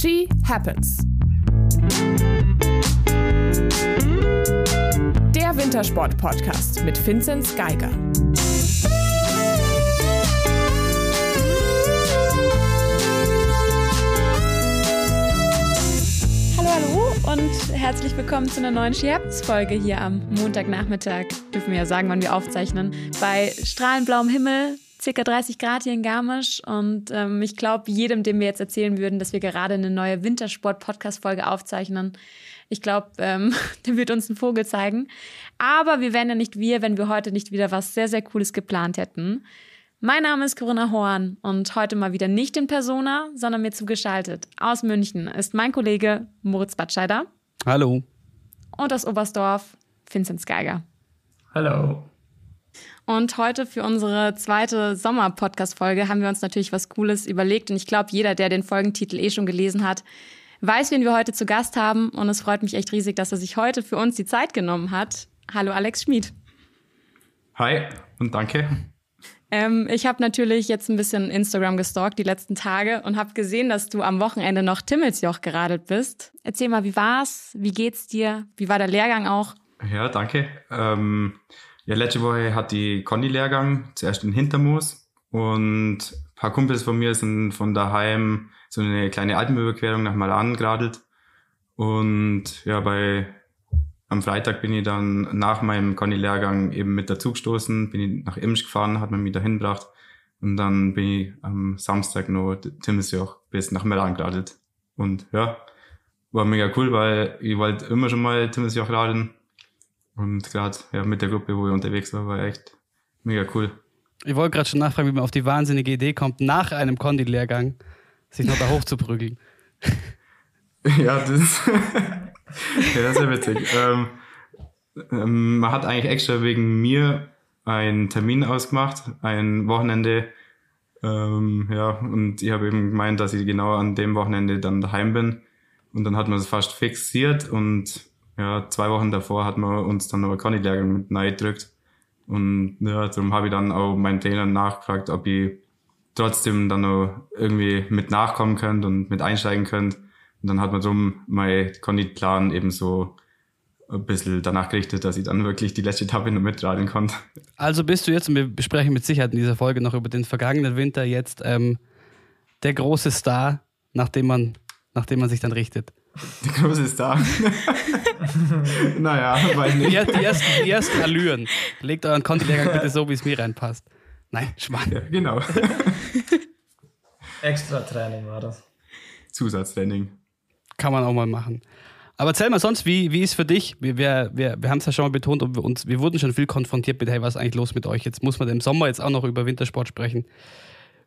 She Happens. Der Wintersport-Podcast mit Vinzenz Geiger. Hallo, hallo und herzlich willkommen zu einer neuen She Happens-Folge hier am Montagnachmittag. Dürfen wir ja sagen, wann wir aufzeichnen. Bei strahlend blauem Himmel, circa 30 Grad hier in Garmisch. Und ähm, ich glaube, jedem, dem wir jetzt erzählen würden, dass wir gerade eine neue Wintersport-Podcast-Folge aufzeichnen, ich glaube, ähm, der wird uns einen Vogel zeigen. Aber wir wären ja nicht wir, wenn wir heute nicht wieder was sehr, sehr Cooles geplant hätten. Mein Name ist Corinna Horn und heute mal wieder nicht in Persona, sondern mir zugeschaltet. Aus München ist mein Kollege Moritz Batscheider. Hallo. Und aus Oberstdorf Vinzenz Geiger. Hallo. Und heute für unsere zweite Sommer-Podcast-Folge haben wir uns natürlich was Cooles überlegt. Und ich glaube, jeder, der den Folgentitel eh schon gelesen hat, weiß, wen wir heute zu Gast haben. Und es freut mich echt riesig, dass er sich heute für uns die Zeit genommen hat. Hallo Alex Schmid. Hi und danke. Ähm, ich habe natürlich jetzt ein bisschen Instagram gestalkt die letzten Tage und habe gesehen, dass du am Wochenende noch Timmelsjoch geradelt bist. Erzähl mal, wie war's? Wie geht's dir? Wie war der Lehrgang auch? Ja, danke. Ähm, ja, letzte Woche hat die Conny-Lehrgang zuerst in Hintermoos und ein paar Kumpels von mir sind von daheim so eine kleine Alpenüberquerung nach Malan geradelt. Und ja, bei am Freitag bin ich dann nach meinem Conny-Lehrgang eben mit dazu gestoßen, bin ich nach Imsch gefahren, hat man mich dahin gebracht. Und dann bin ich am Samstag noch Timmisjoch bis nach Meran geradelt. Und ja, war mega cool, weil ich wollte immer schon mal Timmisjoch radeln. Und gerade ja, mit der Gruppe, wo ich unterwegs war, war echt mega cool. Ich wollte gerade schon nachfragen, wie man auf die wahnsinnige Idee kommt, nach einem Kondi-Lehrgang sich noch da hoch zu prügeln. ja, das, ja, das ist ja witzig. Ähm, ähm, man hat eigentlich extra wegen mir einen Termin ausgemacht, ein Wochenende. Ähm, ja, und ich habe eben gemeint, dass ich genau an dem Wochenende dann daheim bin. Und dann hat man es fast fixiert und ja, zwei Wochen davor hat man uns dann noch eine Conny-Lehrgang mit gedrückt. Und ja, darum habe ich dann auch meinen Trainer nachgefragt, ob ich trotzdem dann noch irgendwie mit nachkommen könnt und mit einsteigen könnt. Und dann hat man drum mein Conny-Plan eben so ein bisschen danach gerichtet, dass ich dann wirklich die letzte Etappe noch mitradeln konnte. Also bist du jetzt, und wir besprechen mit Sicherheit in dieser Folge noch über den vergangenen Winter jetzt ähm, der große Star, nach dem man, nach dem man sich dann richtet. Der große Star. naja, weiß nicht. Die, die, ersten, die ersten Allüren. Legt euren Conti-Lehrgang bitte so, wie es mir reinpasst. Nein, Schmarrn. Ja, genau. Extra Training war das. Zusatztraining. Kann man auch mal machen. Aber erzähl mal sonst, wie, wie ist für dich? Wir, wir, wir, wir haben es ja schon mal betont und wir, uns, wir wurden schon viel konfrontiert mit, hey, was ist eigentlich los mit euch? Jetzt muss man im Sommer jetzt auch noch über Wintersport sprechen.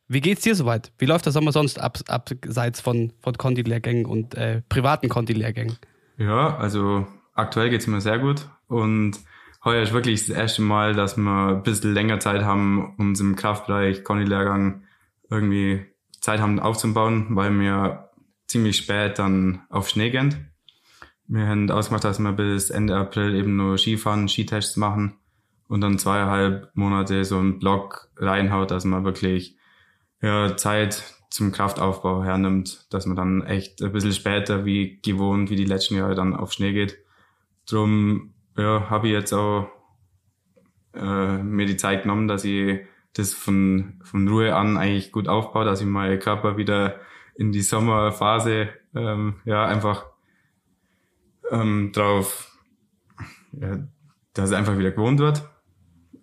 Wie geht's dir soweit? Wie läuft der Sommer sonst ab, abseits von, von Conti-Lehrgängen und äh, privaten Conti-Lehrgängen? Ja, also aktuell geht's mir sehr gut und heuer ist wirklich das erste Mal, dass wir ein bisschen länger Zeit haben, uns im Kraftbereich Conti-Lehrgang irgendwie Zeit haben aufzubauen, weil wir ziemlich spät dann auf Schnee gehen. Wir haben ausgemacht, dass wir bis Ende April eben nur Skifahren, Skitests machen und dann zweieinhalb Monate so einen Block reinhaut, dass man wirklich ja, Zeit zum Kraftaufbau hernimmt, dass man dann echt ein bisschen später wie gewohnt, wie die letzten Jahre dann auf Schnee geht. Drum ja, habe ich jetzt auch äh, mir die Zeit genommen, dass ich das von, von Ruhe an eigentlich gut aufbaue, dass ich meinen Körper wieder in die Sommerphase ähm, ja einfach ähm, drauf, ja, dass es einfach wieder gewohnt wird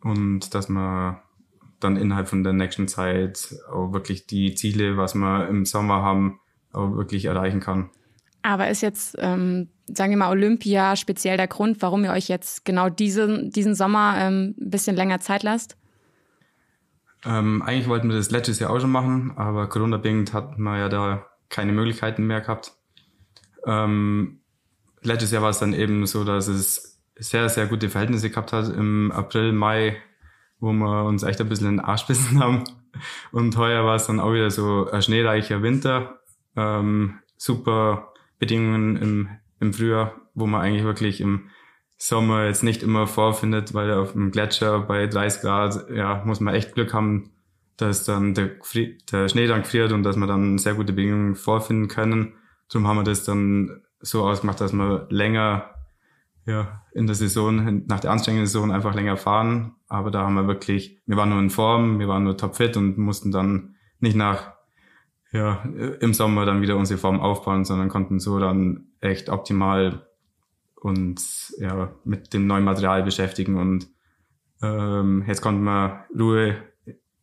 und dass man dann innerhalb von der nächsten Zeit auch wirklich die Ziele, was wir im Sommer haben, auch wirklich erreichen kann. Aber ist jetzt, ähm, sagen wir mal, Olympia speziell der Grund, warum ihr euch jetzt genau diesen, diesen Sommer ähm, ein bisschen länger Zeit lasst? Ähm, eigentlich wollten wir das letztes Jahr auch schon machen, aber Corona-bedingt hat man ja da keine Möglichkeiten mehr gehabt. Ähm, letztes Jahr war es dann eben so, dass es sehr, sehr gute Verhältnisse gehabt hat im April, Mai, wo wir uns echt ein bisschen in den Arsch bissen haben. Und heuer war es dann auch wieder so ein schneereicher Winter, ähm, super Bedingungen im, im Frühjahr, wo man eigentlich wirklich im Sommer jetzt nicht immer vorfindet, weil auf dem Gletscher bei 30 Grad, ja, muss man echt Glück haben, dass dann der, der Schnee dann friert und dass man dann sehr gute Bedingungen vorfinden können. darum haben wir das dann so ausgemacht, dass wir länger ja, in der Saison, nach der anstrengenden Saison einfach länger fahren. Aber da haben wir wirklich, wir waren nur in Form, wir waren nur topfit und mussten dann nicht nach, ja, im Sommer dann wieder unsere Form aufbauen, sondern konnten so dann echt optimal uns ja, mit dem neuen Material beschäftigen und ähm, jetzt konnten wir Ruhe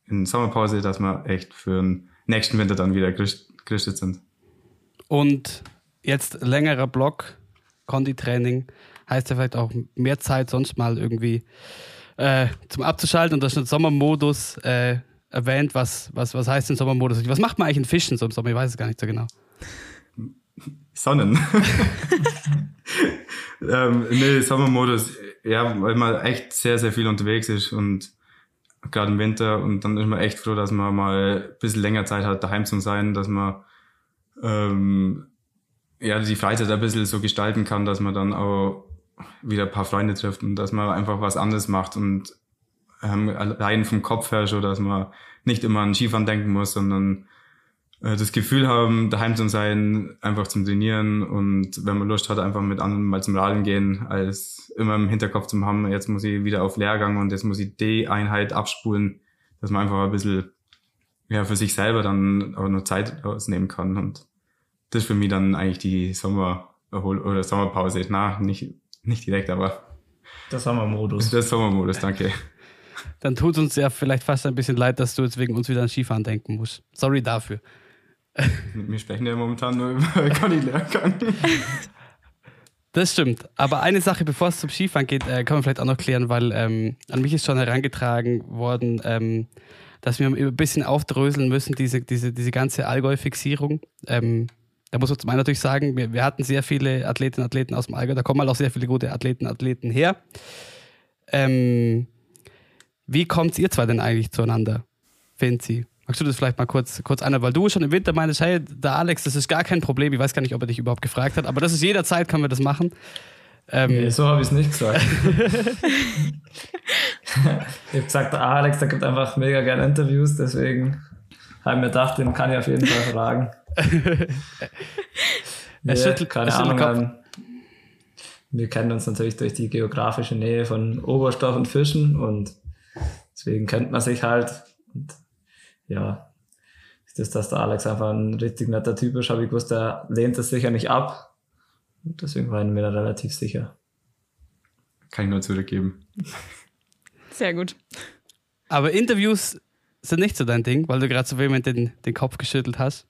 in Sommerpause, dass wir echt für den nächsten Winter dann wieder gerüstet sind. Und jetzt längerer Block, Conditraining, heißt ja vielleicht auch mehr Zeit sonst mal irgendwie äh, zum Abzuschalten und das ist ein Sommermodus äh, erwähnt. Was, was, was heißt denn Sommermodus? Was macht man eigentlich in Fischen so im Sommer? Ich weiß es gar nicht so genau. Sonnen. ähm, nee, Sommermodus, ja, weil man echt sehr, sehr viel unterwegs ist und gerade im Winter und dann ist man echt froh, dass man mal ein bisschen länger Zeit hat, daheim zu sein, dass man ähm, ja, die Freizeit ein bisschen so gestalten kann, dass man dann auch wieder ein paar Freunde trifft und dass man einfach was anderes macht und ähm, allein vom Kopf her schon, dass man nicht immer an Skifahren denken muss, sondern äh, das Gefühl haben, daheim zu sein, einfach zum Trainieren und wenn man Lust hat, einfach mit anderen mal zum Radeln gehen, als immer im Hinterkopf zu haben, jetzt muss ich wieder auf Lehrgang und jetzt muss ich die Einheit abspulen, dass man einfach ein bisschen ja, für sich selber dann auch noch Zeit ausnehmen kann und das ist für mich dann eigentlich die Sommer- oder Sommerpause. Na, nicht, nicht direkt, aber. Der Sommermodus. Der Sommermodus, danke. Dann tut uns ja vielleicht fast ein bisschen leid, dass du jetzt wegen uns wieder an Skifahren denken musst. Sorry dafür. Wir sprechen ja momentan nur über Conny Lehrgang. Das stimmt. Aber eine Sache, bevor es zum Skifahren geht, äh, kann man vielleicht auch noch klären, weil ähm, an mich ist schon herangetragen worden, ähm, dass wir ein bisschen aufdröseln müssen, diese, diese, diese ganze Allgäu-Fixierung. Ähm, da muss man zum einen natürlich sagen, wir, wir hatten sehr viele Athletinnen und Athleten aus dem Allgäu, da kommen halt auch sehr viele gute Athleten und Athleten her. Ähm, wie kommt ihr zwei denn eigentlich zueinander, Finzi? Magst du das vielleicht mal kurz, kurz an, weil du schon im Winter meinst, hey, der Alex, das ist gar kein Problem. Ich weiß gar nicht, ob er dich überhaupt gefragt hat, aber das ist jederzeit, können wir das machen. Ähm, nee, so habe ich es nicht gesagt. ich habe gesagt, der Alex, der gibt einfach mega gerne Interviews, deswegen habe ich mir gedacht, den kann ich auf jeden Fall fragen. Nee, schüttelt, keine Ahnung. Ähm, wir kennen uns natürlich durch die geografische Nähe von Oberstoff und Fischen und deswegen kennt man sich halt. Und ja, ist das, dass der Alex einfach ein richtig netter Typ ist, habe ich gewusst, der lehnt das sicher nicht ab. Und deswegen war ich mir da relativ sicher. Kann ich nur zurückgeben. Sehr gut. Aber Interviews sind nicht so dein Ding, weil du gerade so vehement den, den Kopf geschüttelt hast.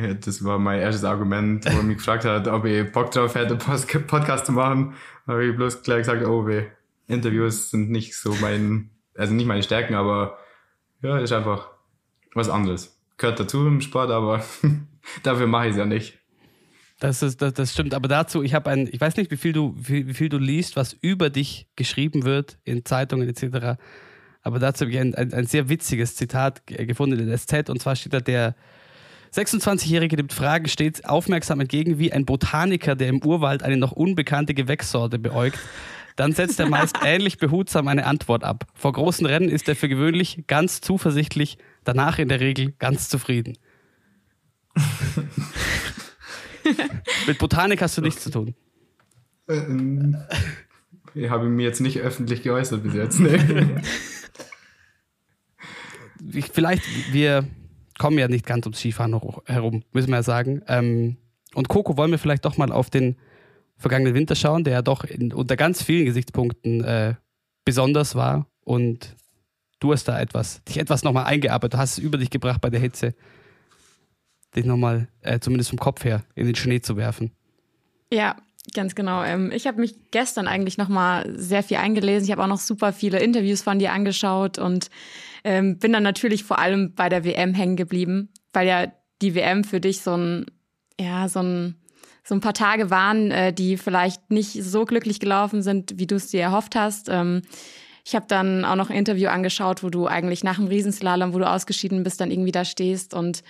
Ja, das war mein erstes Argument, wo er mich gefragt hat, ob ich Bock drauf hätte, Podcast zu machen. Da habe ich bloß gleich gesagt, oh weh, Interviews sind nicht so mein, also nicht meine Stärken, aber ja, ist einfach was anderes. Gehört dazu im Sport, aber dafür mache ich es ja nicht. Das, ist, das, das stimmt, aber dazu, ich habe ein, ich weiß nicht, wie viel du, wie, wie, viel du liest, was über dich geschrieben wird in Zeitungen etc. Aber dazu habe ich ein, ein, ein sehr witziges Zitat gefunden in der SZ und zwar steht da der 26-Jährige nimmt Fragen stets aufmerksam entgegen wie ein Botaniker, der im Urwald eine noch unbekannte Gewächssorte beäugt. Dann setzt er meist ähnlich behutsam eine Antwort ab. Vor großen Rennen ist er für gewöhnlich ganz zuversichtlich, danach in der Regel ganz zufrieden. Mit Botanik hast du nichts zu tun. Ähm, ich habe mir jetzt nicht öffentlich geäußert bis jetzt. Nee. Vielleicht, wir kommen ja nicht ganz ums Skifahren herum, müssen wir ja sagen. Ähm, und Coco, wollen wir vielleicht doch mal auf den vergangenen Winter schauen, der ja doch in, unter ganz vielen Gesichtspunkten äh, besonders war und du hast da etwas, dich etwas nochmal eingearbeitet, hast es über dich gebracht bei der Hitze, dich nochmal, äh, zumindest vom Kopf her, in den Schnee zu werfen. Ja, ganz genau. Ähm, ich habe mich gestern eigentlich nochmal sehr viel eingelesen. Ich habe auch noch super viele Interviews von dir angeschaut und ähm, bin dann natürlich vor allem bei der WM hängen geblieben, weil ja die WM für dich so ein, ja, so ein so ein paar Tage waren, äh, die vielleicht nicht so glücklich gelaufen sind, wie du es dir erhofft hast. Ähm, ich habe dann auch noch ein Interview angeschaut, wo du eigentlich nach dem Riesenslalom, wo du ausgeschieden bist, dann irgendwie da stehst und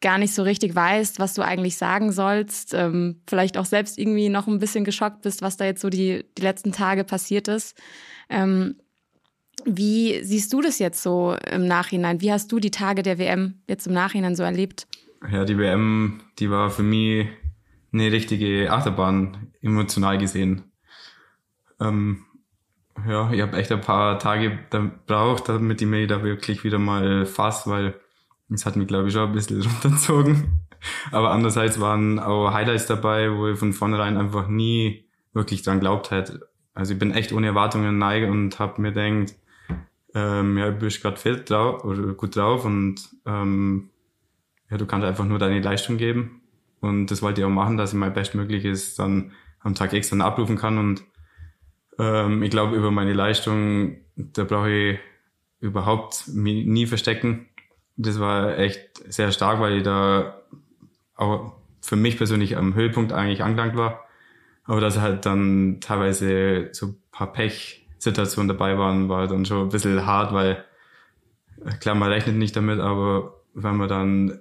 gar nicht so richtig weißt, was du eigentlich sagen sollst. Ähm, vielleicht auch selbst irgendwie noch ein bisschen geschockt bist, was da jetzt so die, die letzten Tage passiert ist. Ähm, wie siehst du das jetzt so im Nachhinein? Wie hast du die Tage der WM jetzt im Nachhinein so erlebt? ja, die WM, die war für mich eine richtige Achterbahn, emotional gesehen. Ähm, ja, ich habe echt ein paar Tage gebraucht, damit ich mich da wirklich wieder mal fass, weil es hat mich, glaube ich, schon ein bisschen runtergezogen. Aber andererseits waren auch Highlights dabei, wo ich von vornherein einfach nie wirklich dran glaubt hätte. Also ich bin echt ohne Erwartungen neige und habe mir denkt, ähm, ja, du bist gerade fit drauf oder gut drauf und ähm, ja, du kannst einfach nur deine Leistung geben. Und das wollte ich auch machen, dass ich mein Bestmögliches dann am Tag X dann abrufen kann. Und ähm, ich glaube, über meine Leistung, da brauche ich überhaupt nie verstecken. Das war echt sehr stark, weil ich da auch für mich persönlich am Höhepunkt eigentlich angelangt war. Aber dass halt dann teilweise so ein paar Pech-Situationen dabei waren, war dann schon ein bisschen hart, weil klar, man rechnet nicht damit, aber wenn man dann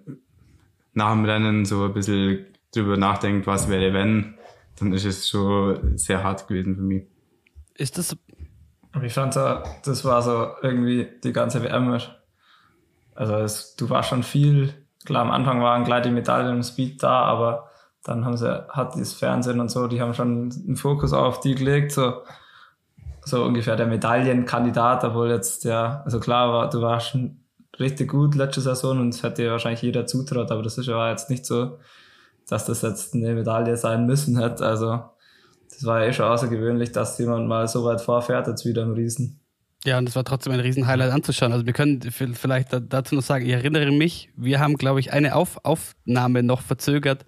nach dem Rennen so ein bisschen drüber nachdenkt, was wäre wenn, dann ist es schon sehr hart gewesen für mich. Ist das. Ich fand so, das war so irgendwie die ganze WM. Also es, du warst schon viel, klar am Anfang waren gleich die Medaillen im Speed da, aber dann haben sie, hat das Fernsehen und so, die haben schon einen Fokus auf die gelegt, so, so ungefähr der Medaillenkandidat, obwohl jetzt ja, also klar, war, du warst schon richtig gut letzte Saison und es hätte wahrscheinlich jeder zutraut, aber das ist ja jetzt nicht so, dass das jetzt eine Medaille sein müssen hätte. Also das war ja eh schon außergewöhnlich, dass jemand mal so weit vorfährt, jetzt wieder im Riesen. Ja, und das war trotzdem ein Riesen-Highlight anzuschauen. Also wir können vielleicht dazu noch sagen, ich erinnere mich, wir haben, glaube ich, eine Auf Aufnahme noch verzögert,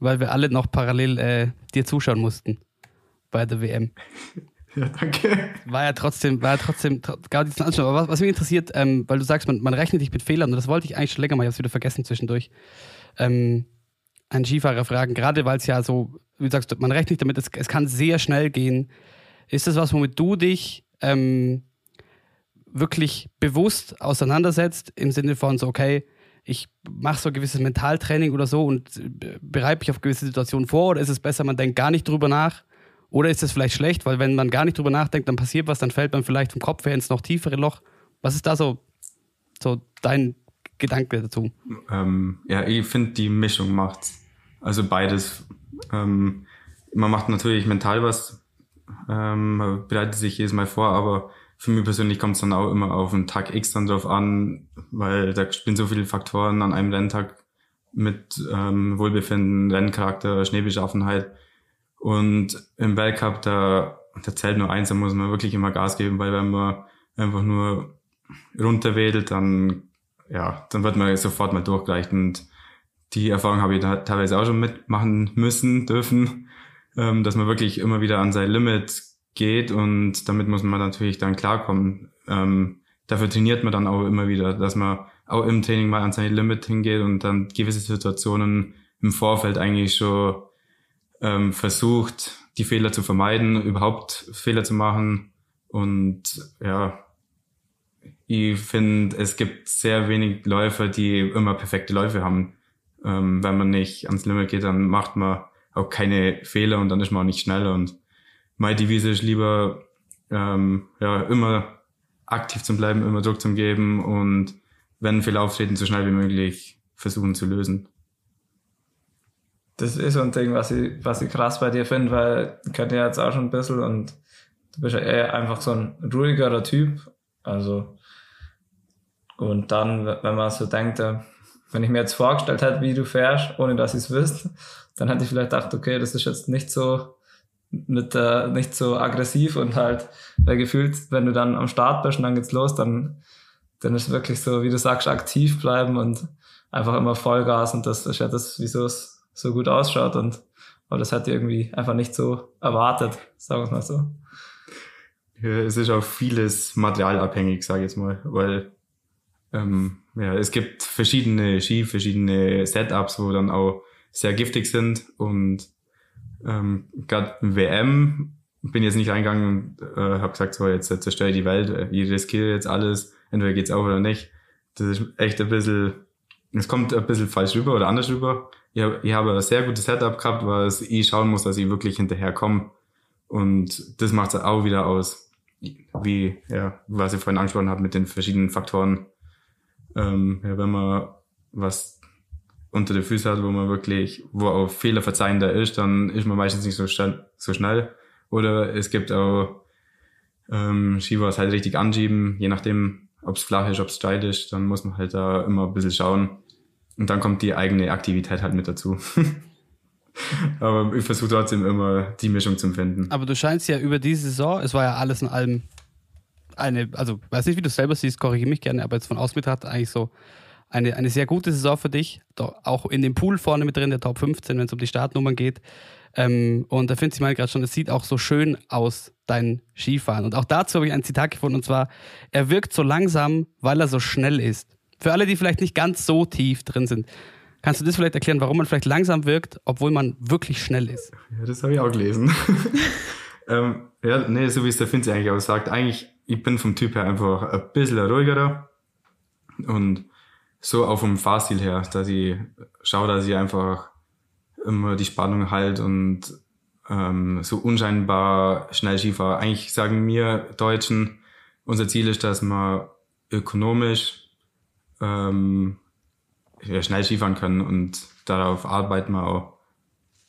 weil wir alle noch parallel äh, dir zuschauen mussten bei der WM. Ja, danke. War ja trotzdem, war ja trotzdem, gar nichts anschauen. Aber was, was mich interessiert, ähm, weil du sagst, man, man rechnet nicht mit Fehlern, und das wollte ich eigentlich schon länger mal, ich habe es wieder vergessen zwischendurch. Ähm, einen Skifahrer fragen, gerade weil es ja so, wie du sagst, man rechnet damit, es, es kann sehr schnell gehen. Ist das was, womit du dich ähm, wirklich bewusst auseinandersetzt, im Sinne von so, okay, ich mache so ein gewisses Mentaltraining oder so und bereite mich auf gewisse Situationen vor, oder ist es besser, man denkt gar nicht drüber nach? Oder ist es vielleicht schlecht, weil wenn man gar nicht drüber nachdenkt, dann passiert was, dann fällt man vielleicht vom Kopf her ins noch tiefere Loch. Was ist da so, so dein Gedanke dazu? Ähm, ja, ich finde, die Mischung macht's. Also beides. Ähm, man macht natürlich mental was, ähm, bereitet sich jedes Mal vor, aber für mich persönlich kommt es dann auch immer auf den Tag X dann drauf an, weil da spielen so viele Faktoren an einem Renntag mit ähm, Wohlbefinden, Renncharakter, Schneebeschaffenheit. Und im Weltcup, da, da zählt nur eins, da muss man wirklich immer Gas geben, weil wenn man einfach nur runterwedelt, dann, ja, dann wird man sofort mal durchgereicht. Und die Erfahrung habe ich teilweise auch schon mitmachen müssen, dürfen, ähm, dass man wirklich immer wieder an sein Limit geht und damit muss man natürlich dann klarkommen. Ähm, dafür trainiert man dann auch immer wieder, dass man auch im Training mal an sein Limit hingeht und dann gewisse Situationen im Vorfeld eigentlich schon ähm, versucht, die Fehler zu vermeiden, überhaupt Fehler zu machen. Und ja, ich finde, es gibt sehr wenig Läufer, die immer perfekte Läufe haben. Ähm, wenn man nicht ans Limit geht, dann macht man auch keine Fehler und dann ist man auch nicht schneller. Und meine Devise ist lieber ähm, ja, immer aktiv zu bleiben, immer Druck zu geben und wenn Fehler auftreten, so schnell wie möglich versuchen zu lösen das ist so ein Ding, was ich, was ich krass bei dir finde, weil ich kenne ja jetzt auch schon ein bisschen und du bist ja eher einfach so ein ruhigerer Typ. Also, und dann, wenn man so denkt, äh, wenn ich mir jetzt vorgestellt hätte, wie du fährst, ohne dass ich es wüsste, dann hätte ich vielleicht gedacht, okay, das ist jetzt nicht so, mit, äh, nicht so aggressiv und halt, weil gefühlt, wenn du dann am Start bist und dann geht's los, dann, dann ist wirklich so, wie du sagst, aktiv bleiben und einfach immer Vollgas und das ist ja das, wieso es so gut ausschaut und aber das hat irgendwie einfach nicht so erwartet, sagen wir mal so. Ja, es ist auch vieles materialabhängig, sage ich jetzt mal, weil ähm, ja, es gibt verschiedene Ski, verschiedene Setups, wo dann auch sehr giftig sind und ähm, gerade WM bin jetzt nicht reingegangen und äh, habe gesagt, so jetzt zerstöre ich die Welt, ich riskiere jetzt alles, entweder geht's auch oder nicht. Das ist echt ein bisschen, es kommt ein bisschen falsch rüber oder anders rüber, ich, ich habe ein sehr gutes Setup gehabt, was ich schauen muss, dass ich wirklich hinterherkomme. Und das macht es auch wieder aus, wie, ja, was ich vorhin angesprochen habe mit den verschiedenen Faktoren. Ähm, ja, wenn man was unter den Füßen hat, wo man wirklich, wo auch Fehler verzeihender ist, dann ist man meistens nicht so schnell. So schnell. Oder es gibt auch ähm, Skivas halt richtig anschieben, je nachdem, ob es flach ist, ob es steil ist, dann muss man halt da immer ein bisschen schauen. Und dann kommt die eigene Aktivität halt mit dazu. Aber ich versuche trotzdem immer die Mischung zu finden. Aber du scheinst ja über diese Saison, es war ja alles in allem eine, also weiß nicht, wie du selber siehst, korrigiere mich gerne, aber jetzt von außen betrachtet eigentlich so eine, eine sehr gute Saison für dich. Auch in dem Pool vorne mit drin, der Top 15, wenn es um die Startnummern geht. Ähm, und da finde ich mal gerade schon, es sieht auch so schön aus, dein Skifahren. Und auch dazu habe ich ein Zitat gefunden, und zwar, er wirkt so langsam, weil er so schnell ist. Für alle, die vielleicht nicht ganz so tief drin sind. Kannst du das vielleicht erklären, warum man vielleicht langsam wirkt, obwohl man wirklich schnell ist? Ja, das habe ich auch gelesen. ähm, ja, nee, so wie es der Finzi eigentlich auch sagt, eigentlich, ich bin vom Typ her einfach ein bisschen ruhigerer und so auch vom Fahrstil her, dass ich schaue, dass ich einfach immer die Spannung halt und ähm, so unscheinbar schnell Skifahre. Eigentlich sagen wir Deutschen, unser Ziel ist, dass wir ökonomisch ähm, ja, schnell Skifahren können und darauf arbeiten wir auch.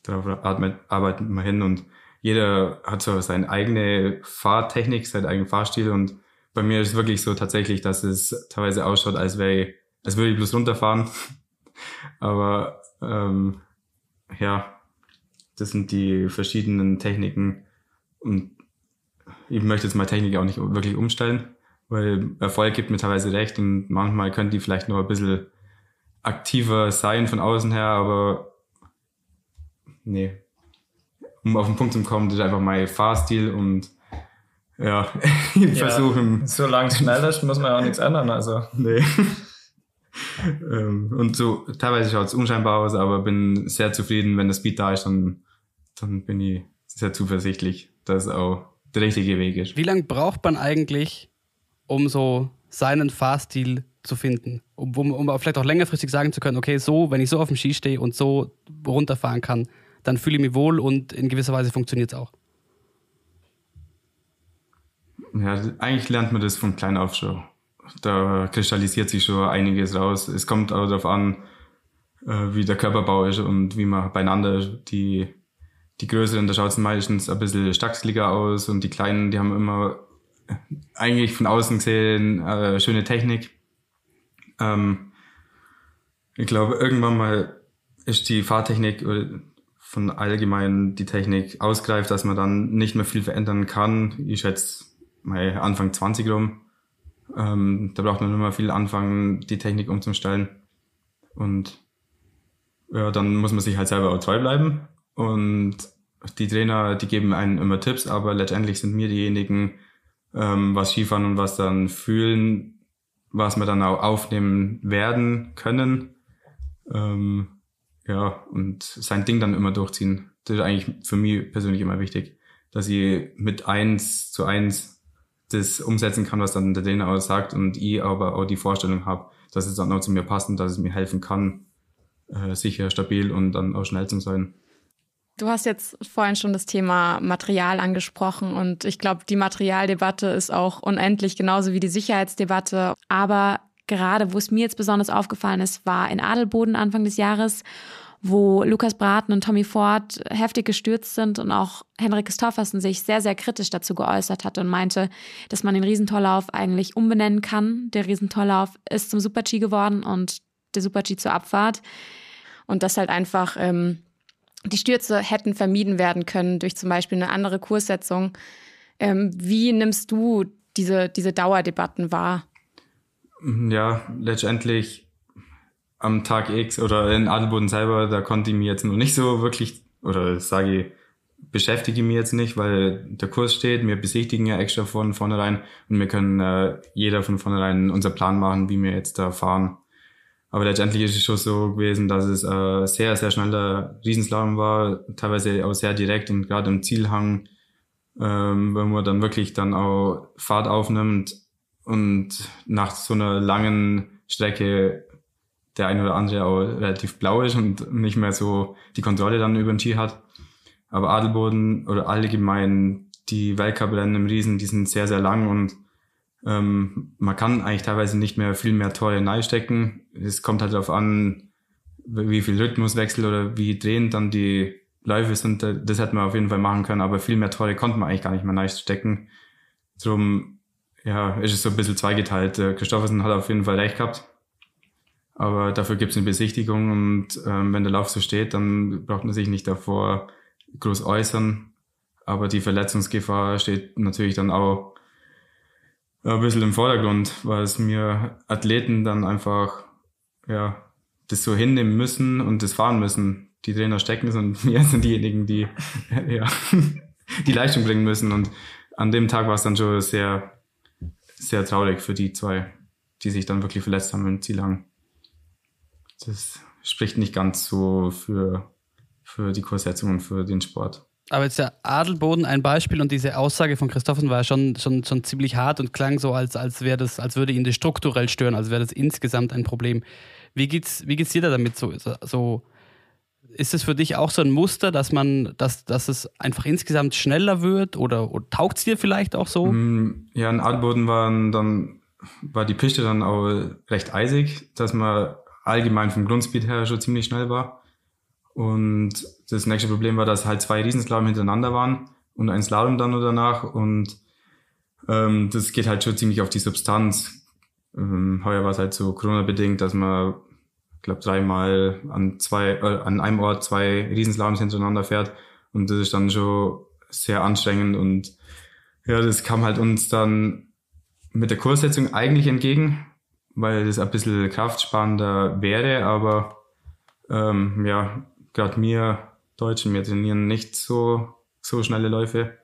Darauf arbeiten wir hin und jeder hat so seine eigene Fahrtechnik, seinen eigenen Fahrstil und bei mir ist es wirklich so tatsächlich, dass es teilweise ausschaut, als wäre ich, als würde ich bloß runterfahren. Aber ähm, ja, das sind die verschiedenen Techniken und ich möchte jetzt meine Technik auch nicht wirklich umstellen, weil Erfolg gibt mir teilweise recht und manchmal können die vielleicht nur ein bisschen aktiver sein von außen her, aber nee. Um auf den Punkt zu kommen, das ist einfach mein Fahrstil und ja, ja, versuche. Solange es schnell ist, muss man ja auch nichts ändern, also. Nee. Ähm, und so, teilweise schaut es unscheinbar aus, aber bin sehr zufrieden, wenn der Speed da ist, dann, dann bin ich sehr zuversichtlich, dass es auch der richtige Weg ist. Wie lange braucht man eigentlich, um so seinen Fahrstil zu finden? Um, um, um vielleicht auch längerfristig sagen zu können, okay, so, wenn ich so auf dem Ski stehe und so runterfahren kann, dann fühle ich mich wohl und in gewisser Weise funktioniert es auch. Ja, eigentlich lernt man das von klein auf schon da kristallisiert sich schon einiges raus. Es kommt auch darauf an, äh, wie der Körperbau ist und wie man beieinander ist. Die, die Größeren, da schaut es meistens ein bisschen stachseliger aus und die Kleinen, die haben immer eigentlich von außen gesehen äh, schöne Technik. Ähm, ich glaube, irgendwann mal ist die Fahrtechnik von allgemein die Technik ausgreift, dass man dann nicht mehr viel verändern kann. Ich schätze mal Anfang 20 rum. Ähm, da braucht man immer viel anfangen, die Technik umzustellen. Und ja, dann muss man sich halt selber auch treu bleiben. Und die Trainer, die geben einen immer Tipps, aber letztendlich sind mir diejenigen, ähm, was Skifahren und was dann fühlen, was wir dann auch aufnehmen werden können. Ähm, ja, und sein Ding dann immer durchziehen. Das ist eigentlich für mich persönlich immer wichtig, dass ich mit eins zu eins das umsetzen kann, was dann der Trainer auch sagt und ich aber auch die Vorstellung habe, dass es dann auch zu mir passt und dass es mir helfen kann, äh, sicher, stabil und dann auch schnell zu sein. Du hast jetzt vorhin schon das Thema Material angesprochen und ich glaube, die Materialdebatte ist auch unendlich, genauso wie die Sicherheitsdebatte. Aber gerade, wo es mir jetzt besonders aufgefallen ist, war in Adelboden Anfang des Jahres wo Lukas Braten und Tommy Ford heftig gestürzt sind und auch Henrik Christoffersen sich sehr, sehr kritisch dazu geäußert hat und meinte, dass man den Riesentorlauf eigentlich umbenennen kann. Der Riesentorlauf ist zum Super-G geworden und der Super-G zur Abfahrt. Und dass halt einfach ähm, die Stürze hätten vermieden werden können durch zum Beispiel eine andere Kurssetzung. Ähm, wie nimmst du diese, diese Dauerdebatten wahr? Ja, letztendlich am Tag X oder in Adelboden selber, da konnte ich mir jetzt noch nicht so wirklich, oder sage ich, beschäftige mich jetzt nicht, weil der Kurs steht, wir besichtigen ja extra von vornherein und wir können äh, jeder von vornherein unser Plan machen, wie wir jetzt da fahren. Aber letztendlich ist es schon so gewesen, dass es äh, sehr, sehr schneller Riesenslalom war, teilweise auch sehr direkt und gerade im Zielhang, ähm, wenn man dann wirklich dann auch Fahrt aufnimmt und nach so einer langen Strecke der eine oder andere auch relativ blau ist und nicht mehr so die Kontrolle dann über den Ski hat. Aber Adelboden oder allgemein die Weltcuprennen im Riesen, die sind sehr, sehr lang und ähm, man kann eigentlich teilweise nicht mehr viel mehr Tore stecken. Es kommt halt darauf an, wie viel Rhythmuswechsel oder wie drehend dann die Läufe sind, das hätte man auf jeden Fall machen können, aber viel mehr Tore konnte man eigentlich gar nicht mehr stecken. Drum, ja, ist es so ein bisschen zweigeteilt. Christoffersen hat auf jeden Fall recht gehabt. Aber dafür gibt es eine Besichtigung und ähm, wenn der Lauf so steht, dann braucht man sich nicht davor groß äußern. Aber die Verletzungsgefahr steht natürlich dann auch ein bisschen im Vordergrund, weil es mir Athleten dann einfach ja, das so hinnehmen müssen und das fahren müssen. Die Trainer stecken es und wir sind diejenigen, die ja, die Leistung bringen müssen. Und an dem Tag war es dann schon sehr, sehr traurig für die zwei, die sich dann wirklich verletzt haben im Zielhang. Das spricht nicht ganz so für, für die Kurssetzung und für den Sport. Aber jetzt der Adelboden ein Beispiel und diese Aussage von Christoffen war schon, schon, schon ziemlich hart und klang so, als, als, wäre das, als würde ihn das strukturell stören, als wäre das insgesamt ein Problem. Wie geht's, wie geht's dir da damit so, so? Ist es für dich auch so ein Muster, dass man, dass, dass es einfach insgesamt schneller wird oder, oder taugt es dir vielleicht auch so? Mm, ja, in Adelboden waren dann, war die Piste dann auch recht eisig, dass man allgemein vom Grundspeed her schon ziemlich schnell war. Und das nächste Problem war, dass halt zwei Riesenslalom hintereinander waren und ein Slalom dann nur danach. Und ähm, das geht halt schon ziemlich auf die Substanz. Ähm, heuer war es halt so Corona-bedingt, dass man, glaube, dreimal an zwei, äh, an einem Ort zwei Riesenslaloms hintereinander fährt. Und das ist dann schon sehr anstrengend. Und ja, das kam halt uns dann mit der Kurssetzung eigentlich entgegen, weil das ein bisschen kraftsparender wäre, aber ähm, ja, gerade mir Deutschen, wir trainieren nicht so, so schnelle Läufe.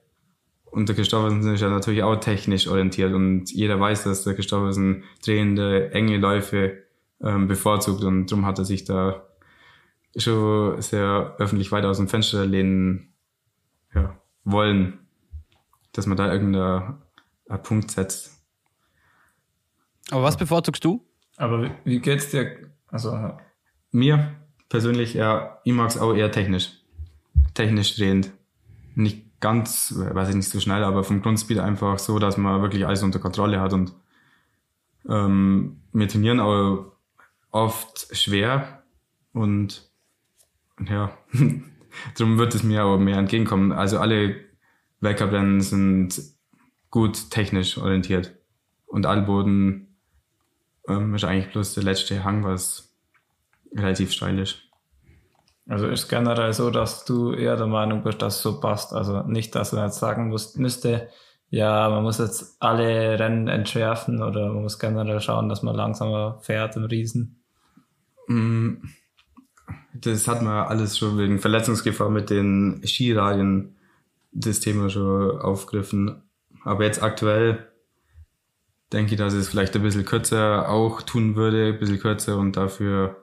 Und der Christoffersen ist ja natürlich auch technisch orientiert und jeder weiß, dass der Christoffersen drehende, enge Läufe ähm, bevorzugt und darum hat er sich da schon sehr öffentlich weit aus dem Fenster lehnen ja, wollen, dass man da irgendeinen Punkt setzt. Aber was bevorzugst du? Aber wie, wie geht's dir? Also mir persönlich, ja, ich mag es auch eher technisch. Technisch drehend. Nicht ganz, weiß ich nicht so schnell, aber vom Grundspeed einfach so, dass man wirklich alles unter Kontrolle hat und ähm, wir trainieren auch oft schwer und ja, darum wird es mir auch mehr entgegenkommen. Also alle Weltcuprennen sind gut technisch orientiert und Allboden ähm, ist eigentlich bloß der letzte Hang, was relativ steil ist. Also ist generell so, dass du eher der Meinung bist, dass es so passt. Also nicht, dass man jetzt sagen muss, müsste, ja, man muss jetzt alle Rennen entschärfen oder man muss generell schauen, dass man langsamer fährt im Riesen. Mm, das hat man alles schon wegen Verletzungsgefahr mit den Skiradien das Thema schon aufgegriffen. Aber jetzt aktuell denke ich, dass es vielleicht ein bisschen kürzer auch tun würde, ein bisschen kürzer und dafür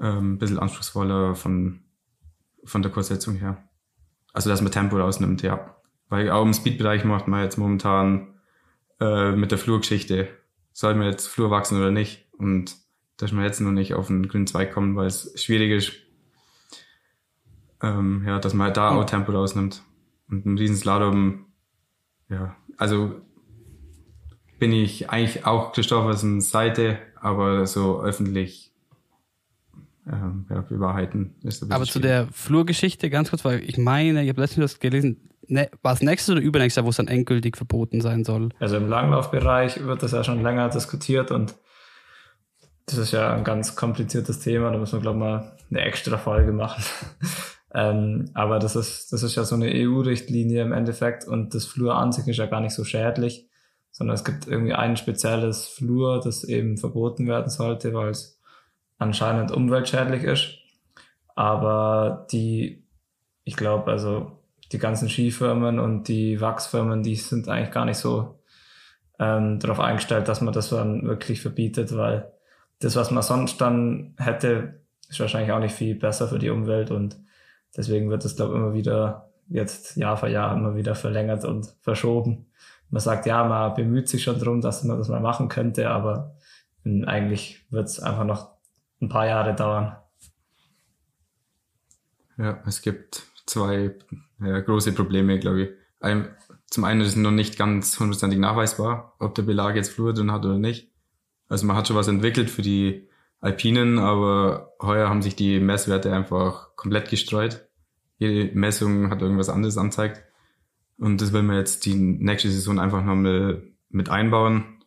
ähm, ein bisschen anspruchsvoller von, von der Kurssetzung her. Also, dass man Tempo rausnimmt, ja. Weil auch im Speedbereich macht man jetzt momentan äh, mit der Flurgeschichte, soll man jetzt Flur wachsen oder nicht? Und dass man jetzt noch nicht auf den grünen Zweig kommen, weil es schwierig ist, ähm, ja, dass man halt da auch Tempo rausnimmt. Und ein Riesenslalom, ja, also bin ich eigentlich auch Christophersens Seite, aber so öffentlich ähm, ja, bewahrheiten. Aber zu der Flurgeschichte ganz kurz, weil ich meine, ich habe letztens das gelesen, ne, war es nächstes oder übernächstes Jahr, wo es dann endgültig verboten sein soll? Also im Langlaufbereich wird das ja schon länger diskutiert und das ist ja ein ganz kompliziertes Thema, da muss man, glaube ich, mal eine extra Folge machen. ähm, aber das ist, das ist ja so eine EU-Richtlinie im Endeffekt und das Flur an sich ist ja gar nicht so schädlich, sondern es gibt irgendwie ein spezielles Flur, das eben verboten werden sollte, weil es anscheinend umweltschädlich ist. Aber die, ich glaube, also die ganzen Skifirmen und die Wachsfirmen, die sind eigentlich gar nicht so ähm, darauf eingestellt, dass man das dann wirklich verbietet, weil das, was man sonst dann hätte, ist wahrscheinlich auch nicht viel besser für die Umwelt und deswegen wird es, glaube ich, immer wieder jetzt Jahr für Jahr immer wieder verlängert und verschoben. Man sagt, ja, man bemüht sich schon darum, dass man das mal machen könnte, aber eigentlich wird es einfach noch ein paar Jahre dauern. Ja, es gibt zwei ja, große Probleme, glaube ich. Ein, zum einen ist es noch nicht ganz hundertprozentig nachweisbar, ob der Belag jetzt Flur drin hat oder nicht. Also man hat schon was entwickelt für die Alpinen, aber heuer haben sich die Messwerte einfach komplett gestreut. Jede Messung hat irgendwas anderes anzeigt. Und das will man jetzt die nächste Saison einfach nochmal mit einbauen.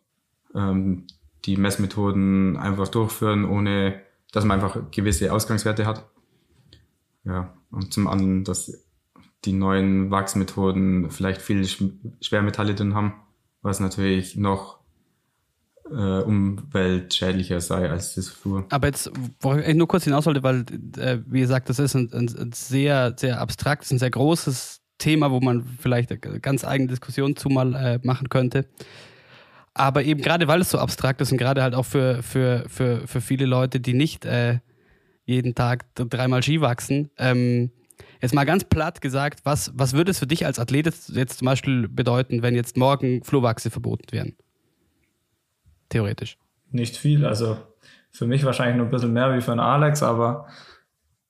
Ähm, die Messmethoden einfach durchführen, ohne dass man einfach gewisse Ausgangswerte hat. Ja, und zum anderen, dass die neuen Wachsmethoden vielleicht viel Schwermetalle drin haben, was natürlich noch äh, umweltschädlicher sei als das früher. Aber jetzt, wo ich nur kurz hinaus wollte, weil, äh, wie gesagt, das ist ein, ein, ein, sehr, sehr abstraktes, ein sehr großes Thema, wo man vielleicht eine ganz eigene Diskussion zu mal äh, machen könnte. Aber eben gerade weil es so abstrakt ist und gerade halt auch für, für, für, für viele Leute, die nicht äh, jeden Tag dreimal Ski wachsen, ähm, jetzt mal ganz platt gesagt, was, was würde es für dich als Athlet jetzt zum Beispiel bedeuten, wenn jetzt morgen Flohwachse verboten wären? Theoretisch. Nicht viel, also für mich wahrscheinlich nur ein bisschen mehr wie für einen Alex, aber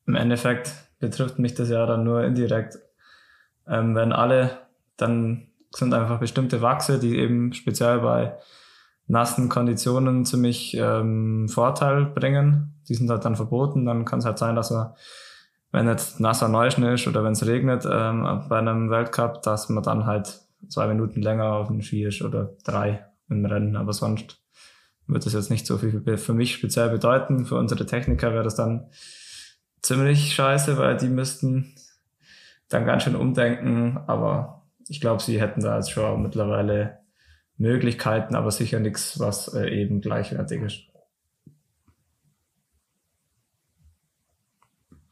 im Endeffekt betrifft mich das ja dann nur indirekt. Ähm, wenn alle dann sind einfach bestimmte Wachse, die eben speziell bei nassen Konditionen ziemlich ähm, Vorteil bringen. Die sind halt dann verboten. Dann kann es halt sein, dass man, wenn jetzt nasser Neuschnee ist oder wenn es regnet ähm, bei einem Weltcup, dass man dann halt zwei Minuten länger auf dem Ski ist oder drei im Rennen. Aber sonst wird das jetzt nicht so viel für mich speziell bedeuten. Für unsere Techniker wäre das dann ziemlich scheiße, weil die müssten dann ganz schön umdenken. Aber ich glaube, sie hätten da jetzt schon mittlerweile Möglichkeiten, aber sicher nichts, was äh, eben gleichwertig ist.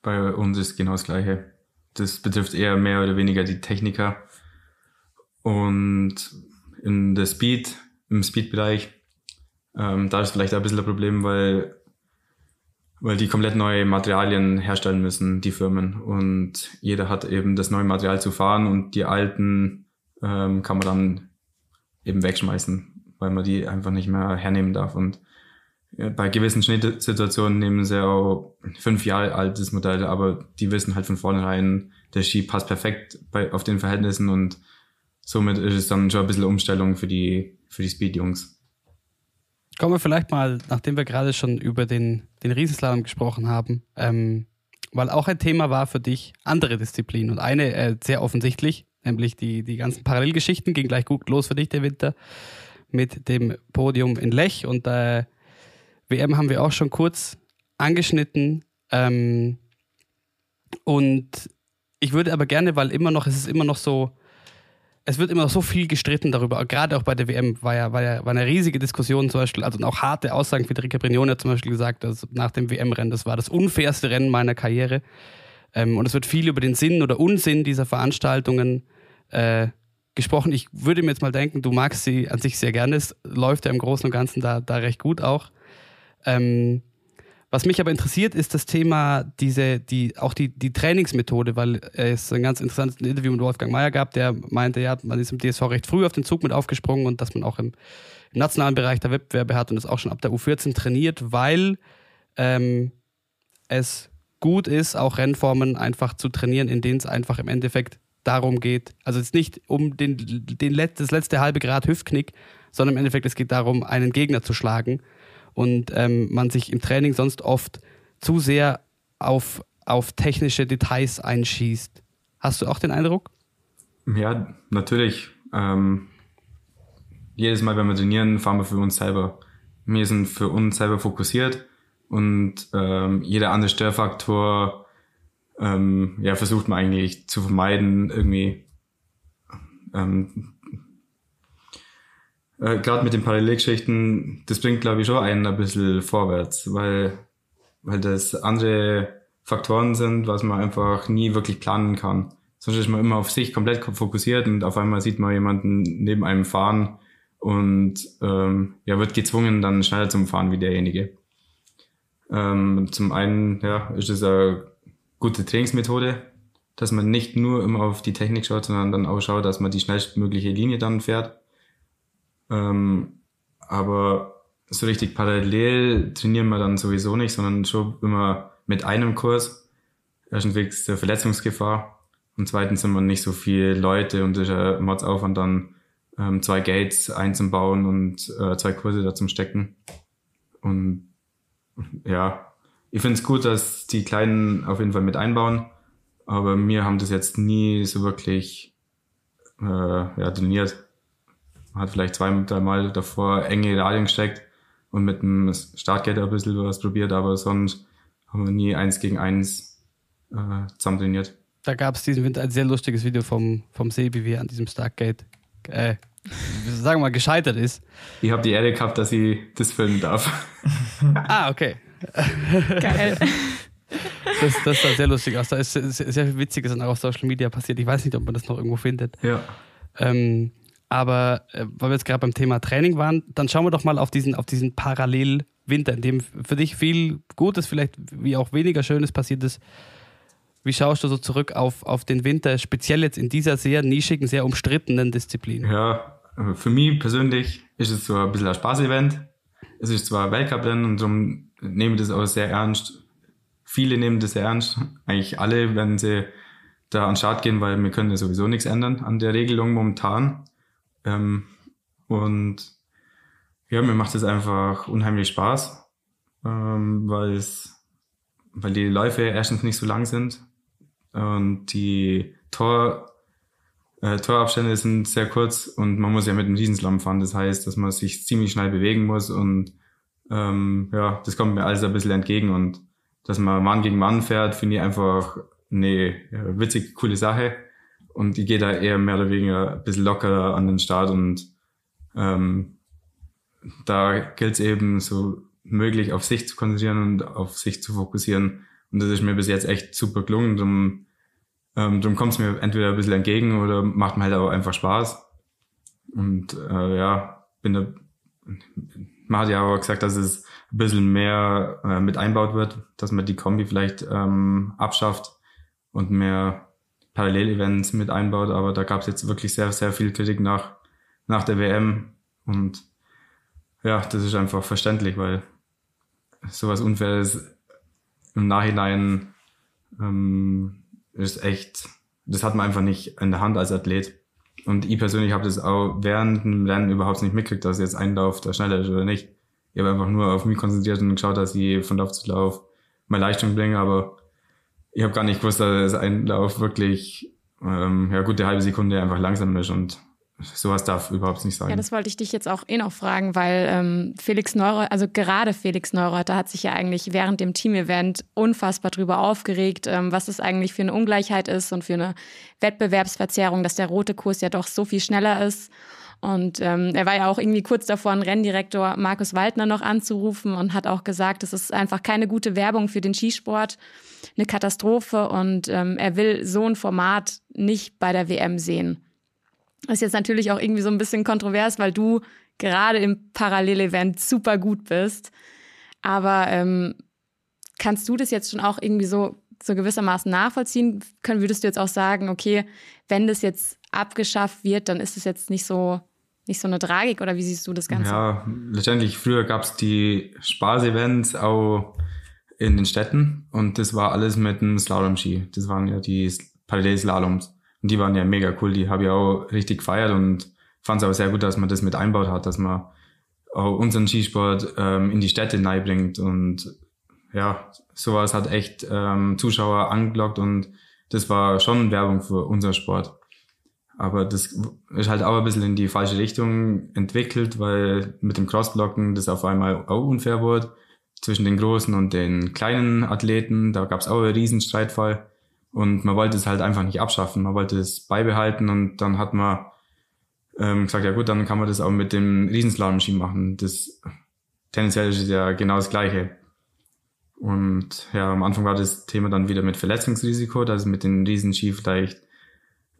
Bei uns ist genau das Gleiche. Das betrifft eher mehr oder weniger die Techniker. Und in der Speed, im Speed-Bereich, ähm, da ist vielleicht ein bisschen ein Problem, weil weil die komplett neue Materialien herstellen müssen, die Firmen. Und jeder hat eben das neue Material zu fahren und die alten ähm, kann man dann eben wegschmeißen, weil man die einfach nicht mehr hernehmen darf. Und bei gewissen Schnittsituationen nehmen sie auch fünf Jahre altes Modell, aber die wissen halt von vornherein, der Ski passt perfekt bei, auf den Verhältnissen und somit ist es dann schon ein bisschen Umstellung für die, für die Speed-Jungs. Kommen wir vielleicht mal, nachdem wir gerade schon über den, den Riesenslalom gesprochen haben, ähm, weil auch ein Thema war für dich andere Disziplinen. Und eine äh, sehr offensichtlich, nämlich die, die ganzen Parallelgeschichten, ging gleich gut los für dich der Winter mit dem Podium in Lech. Und äh, WM haben wir auch schon kurz angeschnitten. Ähm, und ich würde aber gerne, weil immer noch, es ist immer noch so, es wird immer so viel gestritten darüber, gerade auch bei der WM war ja, war ja war eine riesige Diskussion zum Beispiel, also auch harte Aussagen. Federica Brignone hat zum Beispiel gesagt, dass nach dem WM-Rennen, das war das unfairste Rennen meiner Karriere. Ähm, und es wird viel über den Sinn oder Unsinn dieser Veranstaltungen äh, gesprochen. Ich würde mir jetzt mal denken, du magst sie an sich sehr gerne. Es läuft ja im Großen und Ganzen da, da recht gut auch. Ähm, was mich aber interessiert, ist das Thema, diese, die, auch die, die Trainingsmethode, weil es ein ganz interessantes Interview mit Wolfgang Mayer gab, der meinte, ja, man ist im DSV recht früh auf den Zug mit aufgesprungen und dass man auch im, im nationalen Bereich der Wettbewerbe hat und das auch schon ab der U14 trainiert, weil ähm, es gut ist, auch Rennformen einfach zu trainieren, in denen es einfach im Endeffekt darum geht, also jetzt nicht um den, den Let das letzte halbe Grad Hüftknick, sondern im Endeffekt es geht darum, einen Gegner zu schlagen und ähm, man sich im Training sonst oft zu sehr auf, auf technische Details einschießt. Hast du auch den Eindruck? Ja, natürlich. Ähm, jedes Mal, wenn wir trainieren, fahren wir für uns selber. Wir sind für uns selber fokussiert und ähm, jeder andere Störfaktor ähm, ja, versucht man eigentlich zu vermeiden, irgendwie ähm, äh, gerade mit den Parallelgeschichten, das bringt, glaube ich, schon einen ein bisschen vorwärts, weil, weil das andere Faktoren sind, was man einfach nie wirklich planen kann. Sonst ist man immer auf sich komplett fokussiert und auf einmal sieht man jemanden neben einem fahren und ähm, ja, wird gezwungen, dann schneller zum Fahren wie derjenige. Ähm, zum einen ja, ist es eine gute Trainingsmethode, dass man nicht nur immer auf die Technik schaut, sondern dann auch schaut, dass man die schnellstmögliche Linie dann fährt. Ähm, aber so richtig parallel trainieren wir dann sowieso nicht, sondern schon immer mit einem Kurs. Erstens wegen der Verletzungsgefahr und zweitens sind wir nicht so viele Leute und es ist ein Mordsaufwand dann ähm, zwei Gates einzubauen und äh, zwei Kurse da zum Stecken. Und ja, ich finde es gut, dass die Kleinen auf jeden Fall mit einbauen, aber wir haben das jetzt nie so wirklich äh, ja, trainiert. Man hat vielleicht zwei, drei Mal davor enge Radien gesteckt und mit dem Startgeld ein bisschen was probiert, aber sonst haben wir nie eins gegen eins äh, zusammen trainiert. Da gab es diesen Winter ein sehr lustiges Video vom, vom Sebi, wie er an diesem Startgate, äh, sagen wir mal, gescheitert ist. Ich habe die Ehre gehabt, dass ich das filmen darf. ah, okay. Geil. Das, das sah sehr lustig aus. Da ist sehr, sehr viel Witziges auch auf Social Media passiert. Ich weiß nicht, ob man das noch irgendwo findet. Ja. Ähm, aber äh, weil wir jetzt gerade beim Thema Training waren, dann schauen wir doch mal auf diesen, auf diesen Parallelwinter, in dem für dich viel Gutes, vielleicht wie auch weniger Schönes passiert ist. Wie schaust du so zurück auf, auf den Winter, speziell jetzt in dieser sehr nischigen, sehr umstrittenen Disziplin? Ja, für mich persönlich ist es so ein bisschen ein Spaßevent. Es ist zwar Weltcuprennen und darum nehme ich das auch sehr ernst. Viele nehmen das sehr ernst. Eigentlich alle, wenn sie da an den Start gehen, weil wir können ja sowieso nichts ändern an der Regelung momentan. Ähm, und ja, mir macht es einfach unheimlich Spaß, ähm, weil es, weil die Läufe erstens nicht so lang sind und die Tor, äh, Torabstände sind sehr kurz und man muss ja mit dem Riesenslam fahren. Das heißt, dass man sich ziemlich schnell bewegen muss und ähm, ja, das kommt mir alles ein bisschen entgegen und dass man Mann gegen Mann fährt, finde ich einfach eine ja, witzig, coole Sache. Und ich gehe da eher mehr oder weniger ein bisschen lockerer an den Start und ähm, da gilt es eben so möglich auf sich zu konzentrieren und auf sich zu fokussieren. Und das ist mir bis jetzt echt super gelungen. Drum, ähm, drum kommt es mir entweder ein bisschen entgegen oder macht mir halt auch einfach Spaß. Und äh, ja, bin da, man hat ja auch gesagt, dass es ein bisschen mehr äh, mit einbaut wird, dass man die Kombi vielleicht ähm, abschafft und mehr Parallelevents mit einbaut, aber da gab es jetzt wirklich sehr, sehr viel Kritik nach, nach der WM und ja, das ist einfach verständlich, weil sowas Unfaires im Nachhinein ähm, ist echt, das hat man einfach nicht in der Hand als Athlet. Und ich persönlich habe das auch während dem Rennen überhaupt nicht mitgekriegt, dass jetzt ein Lauf der schneller ist oder nicht. Ich habe einfach nur auf mich konzentriert und geschaut, dass ich von Lauf zu Lauf meine Leistung bringe, aber ich habe gar nicht gewusst, dass ein Lauf wirklich ähm, ja gute halbe Sekunde einfach langsam ist und sowas darf überhaupt nicht sein. Ja, das wollte ich dich jetzt auch eh noch fragen, weil ähm, Felix Neureuter, also gerade Felix Neureuter hat sich ja eigentlich während dem Team-Event unfassbar drüber aufgeregt, ähm, was es eigentlich für eine Ungleichheit ist und für eine Wettbewerbsverzerrung, dass der rote Kurs ja doch so viel schneller ist. Und ähm, er war ja auch irgendwie kurz davor, einen Renndirektor Markus Waldner noch anzurufen und hat auch gesagt, es ist einfach keine gute Werbung für den Skisport, eine Katastrophe und ähm, er will so ein Format nicht bei der WM sehen. Das ist jetzt natürlich auch irgendwie so ein bisschen kontrovers, weil du gerade im Parallelevent super gut bist. Aber ähm, kannst du das jetzt schon auch irgendwie so, so gewissermaßen nachvollziehen? Können, würdest du jetzt auch sagen, okay, wenn das jetzt abgeschafft wird, dann ist es jetzt nicht so nicht so eine Tragik oder wie siehst du das Ganze? Ja, letztendlich früher gab es die Spaß-Events auch in den Städten und das war alles mit einem Slalom-Ski. Das waren ja die Parallelslaloms und die waren ja mega cool. Die habe ich auch richtig gefeiert und fand es auch sehr gut, dass man das mit einbaut hat, dass man auch unseren Skisport ähm, in die Städte bringt und ja, sowas hat echt ähm, Zuschauer angelockt und das war schon Werbung für unser Sport. Aber das ist halt auch ein bisschen in die falsche Richtung entwickelt, weil mit dem Crossblocken das auf einmal auch unfair wurde zwischen den großen und den kleinen Athleten. Da gab es auch einen riesen Streitfall. Und man wollte es halt einfach nicht abschaffen. Man wollte es beibehalten und dann hat man ähm, gesagt, ja gut, dann kann man das auch mit dem Riesenslalom-Ski machen. Das tendenziell ist ja genau das Gleiche. Und ja, am Anfang war das Thema dann wieder mit Verletzungsrisiko, dass es mit den Riesenski vielleicht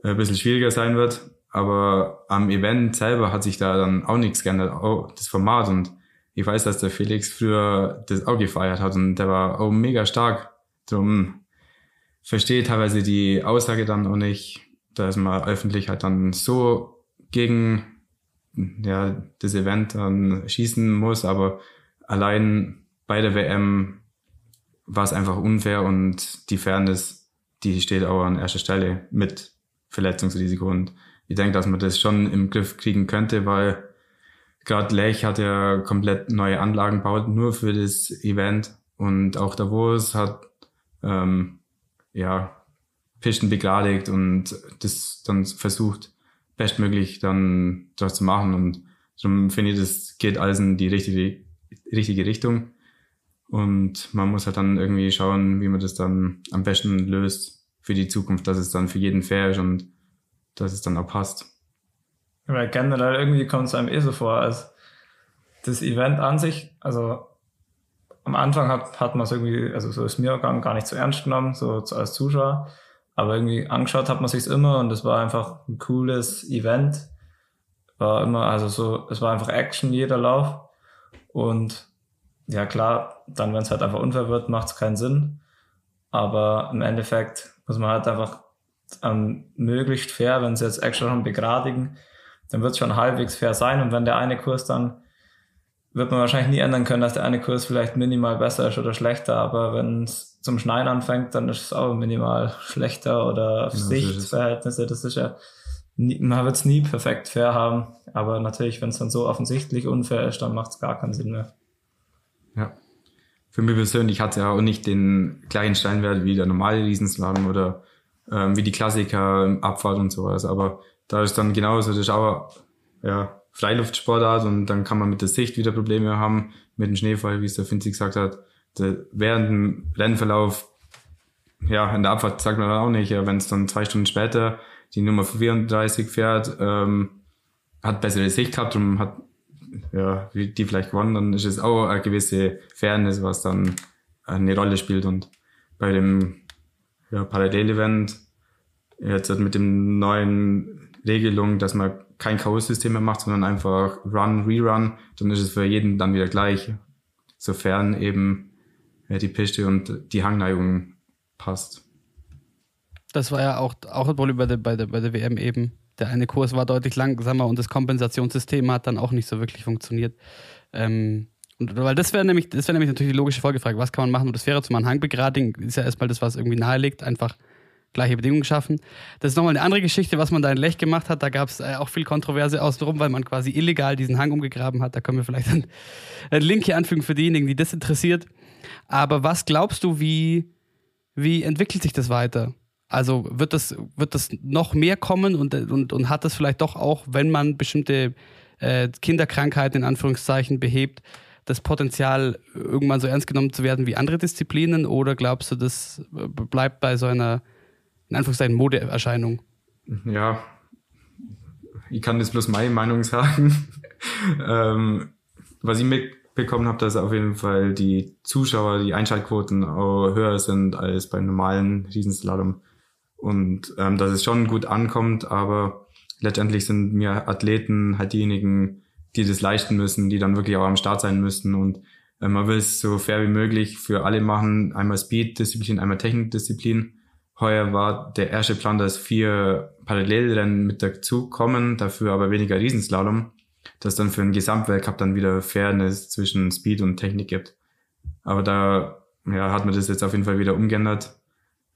ein bisschen schwieriger sein wird. Aber am Event selber hat sich da dann auch nichts geändert, auch das Format. Und ich weiß, dass der Felix früher das auch gefeiert hat und der war auch mega stark. Drum verstehe teilweise die Aussage dann auch nicht, dass man öffentlich halt dann so gegen ja, das Event dann schießen muss. Aber allein bei der WM war es einfach unfair und die Fairness, die steht auch an erster Stelle mit Verletzungsrisiko. Und ich denke, dass man das schon im Griff kriegen könnte, weil gerade Lech hat ja komplett neue Anlagen gebaut, nur für das Event. Und auch Davos hat ähm, ja Pisten begradigt und das dann versucht, bestmöglich dann das zu machen. Und darum finde ich, das geht alles in die richtige, richtige Richtung. Und man muss halt dann irgendwie schauen, wie man das dann am besten löst für die Zukunft, dass es dann für jeden fair ist und dass es dann auch passt. Weil generell irgendwie kommt es einem eh so vor, als das Event an sich, also am Anfang hat, hat man es irgendwie, also so ist mir gar, gar nicht so ernst genommen, so als Zuschauer. Aber irgendwie angeschaut hat man sich's immer und es war einfach ein cooles Event. War immer, also so, es war einfach Action jeder Lauf. Und ja klar, dann wenn es halt einfach unfair wird, macht es keinen Sinn. Aber im Endeffekt muss man halt einfach ähm, möglichst fair, wenn sie jetzt extra schon begradigen, dann wird es schon halbwegs fair sein. Und wenn der eine Kurs dann, wird man wahrscheinlich nie ändern können, dass der eine Kurs vielleicht minimal besser ist oder schlechter. Aber wenn es zum Schneien anfängt, dann ist es auch minimal schlechter oder ja, Sichtverhältnisse. Das ist ja, nie, man wird es nie perfekt fair haben. Aber natürlich, wenn es dann so offensichtlich unfair ist, dann macht es gar keinen Sinn mehr. Ja. Für mich persönlich hat es ja auch nicht den gleichen Steinwert wie der normale Riesenslalom oder ähm, wie die Klassiker, Abfahrt und sowas. Aber da ist dann genauso, das ist auch ja, Freiluftsportart und dann kann man mit der Sicht wieder Probleme haben, mit dem Schneefall, wie es der Finzi gesagt hat. Der, während dem Rennverlauf, ja, in der Abfahrt sagt man dann auch nicht, ja, wenn es dann zwei Stunden später die Nummer 34 fährt, ähm, hat bessere Sicht gehabt und hat ja, die vielleicht gewonnen, dann ist es auch eine gewisse Fairness, was dann eine Rolle spielt. Und bei dem ja, Parallel-Event jetzt mit dem neuen Regelung, dass man kein K.O.-System mehr macht, sondern einfach Run, Rerun, dann ist es für jeden dann wieder gleich, sofern eben ja, die Piste und die Hangneigung passt. Das war ja auch, auch ein Problem bei der, bei, der, bei der WM eben. Der eine Kurs war deutlich langsamer und das Kompensationssystem hat dann auch nicht so wirklich funktioniert. Ähm, und, weil das wäre nämlich, das wäre nämlich natürlich die logische Folgefrage, was kann man machen, um das Fähre zum Anhang begradigen, ist ja erstmal das, was irgendwie nahelegt, einfach gleiche Bedingungen schaffen. Das ist nochmal eine andere Geschichte, was man da in Lech gemacht hat. Da gab es äh, auch viel Kontroverse außenrum, weil man quasi illegal diesen Hang umgegraben hat. Da können wir vielleicht einen, einen Link hier anfügen für diejenigen, die das interessiert. Aber was glaubst du, wie, wie entwickelt sich das weiter? Also wird das, wird das noch mehr kommen und, und, und hat das vielleicht doch auch, wenn man bestimmte äh, Kinderkrankheiten in Anführungszeichen behebt, das Potenzial, irgendwann so ernst genommen zu werden wie andere Disziplinen? Oder glaubst du, das bleibt bei so einer, in Anführungszeichen, Modeerscheinung? Ja, ich kann jetzt bloß meine Meinung sagen. ähm, was ich mitbekommen habe, dass auf jeden Fall die Zuschauer, die Einschaltquoten auch höher sind als beim normalen Riesenslalom und ähm, dass es schon gut ankommt, aber letztendlich sind mir Athleten halt diejenigen, die das leisten müssen, die dann wirklich auch am Start sein müssen und äh, man will es so fair wie möglich für alle machen, einmal Speed-Disziplin, einmal Technik-Disziplin. Heuer war der erste Plan, dass vier Parallelrennen mit dazu kommen, dafür aber weniger Riesenslalom, dass dann für den Gesamtweltcup dann wieder Fairness zwischen Speed und Technik gibt. Aber da ja, hat man das jetzt auf jeden Fall wieder umgeändert.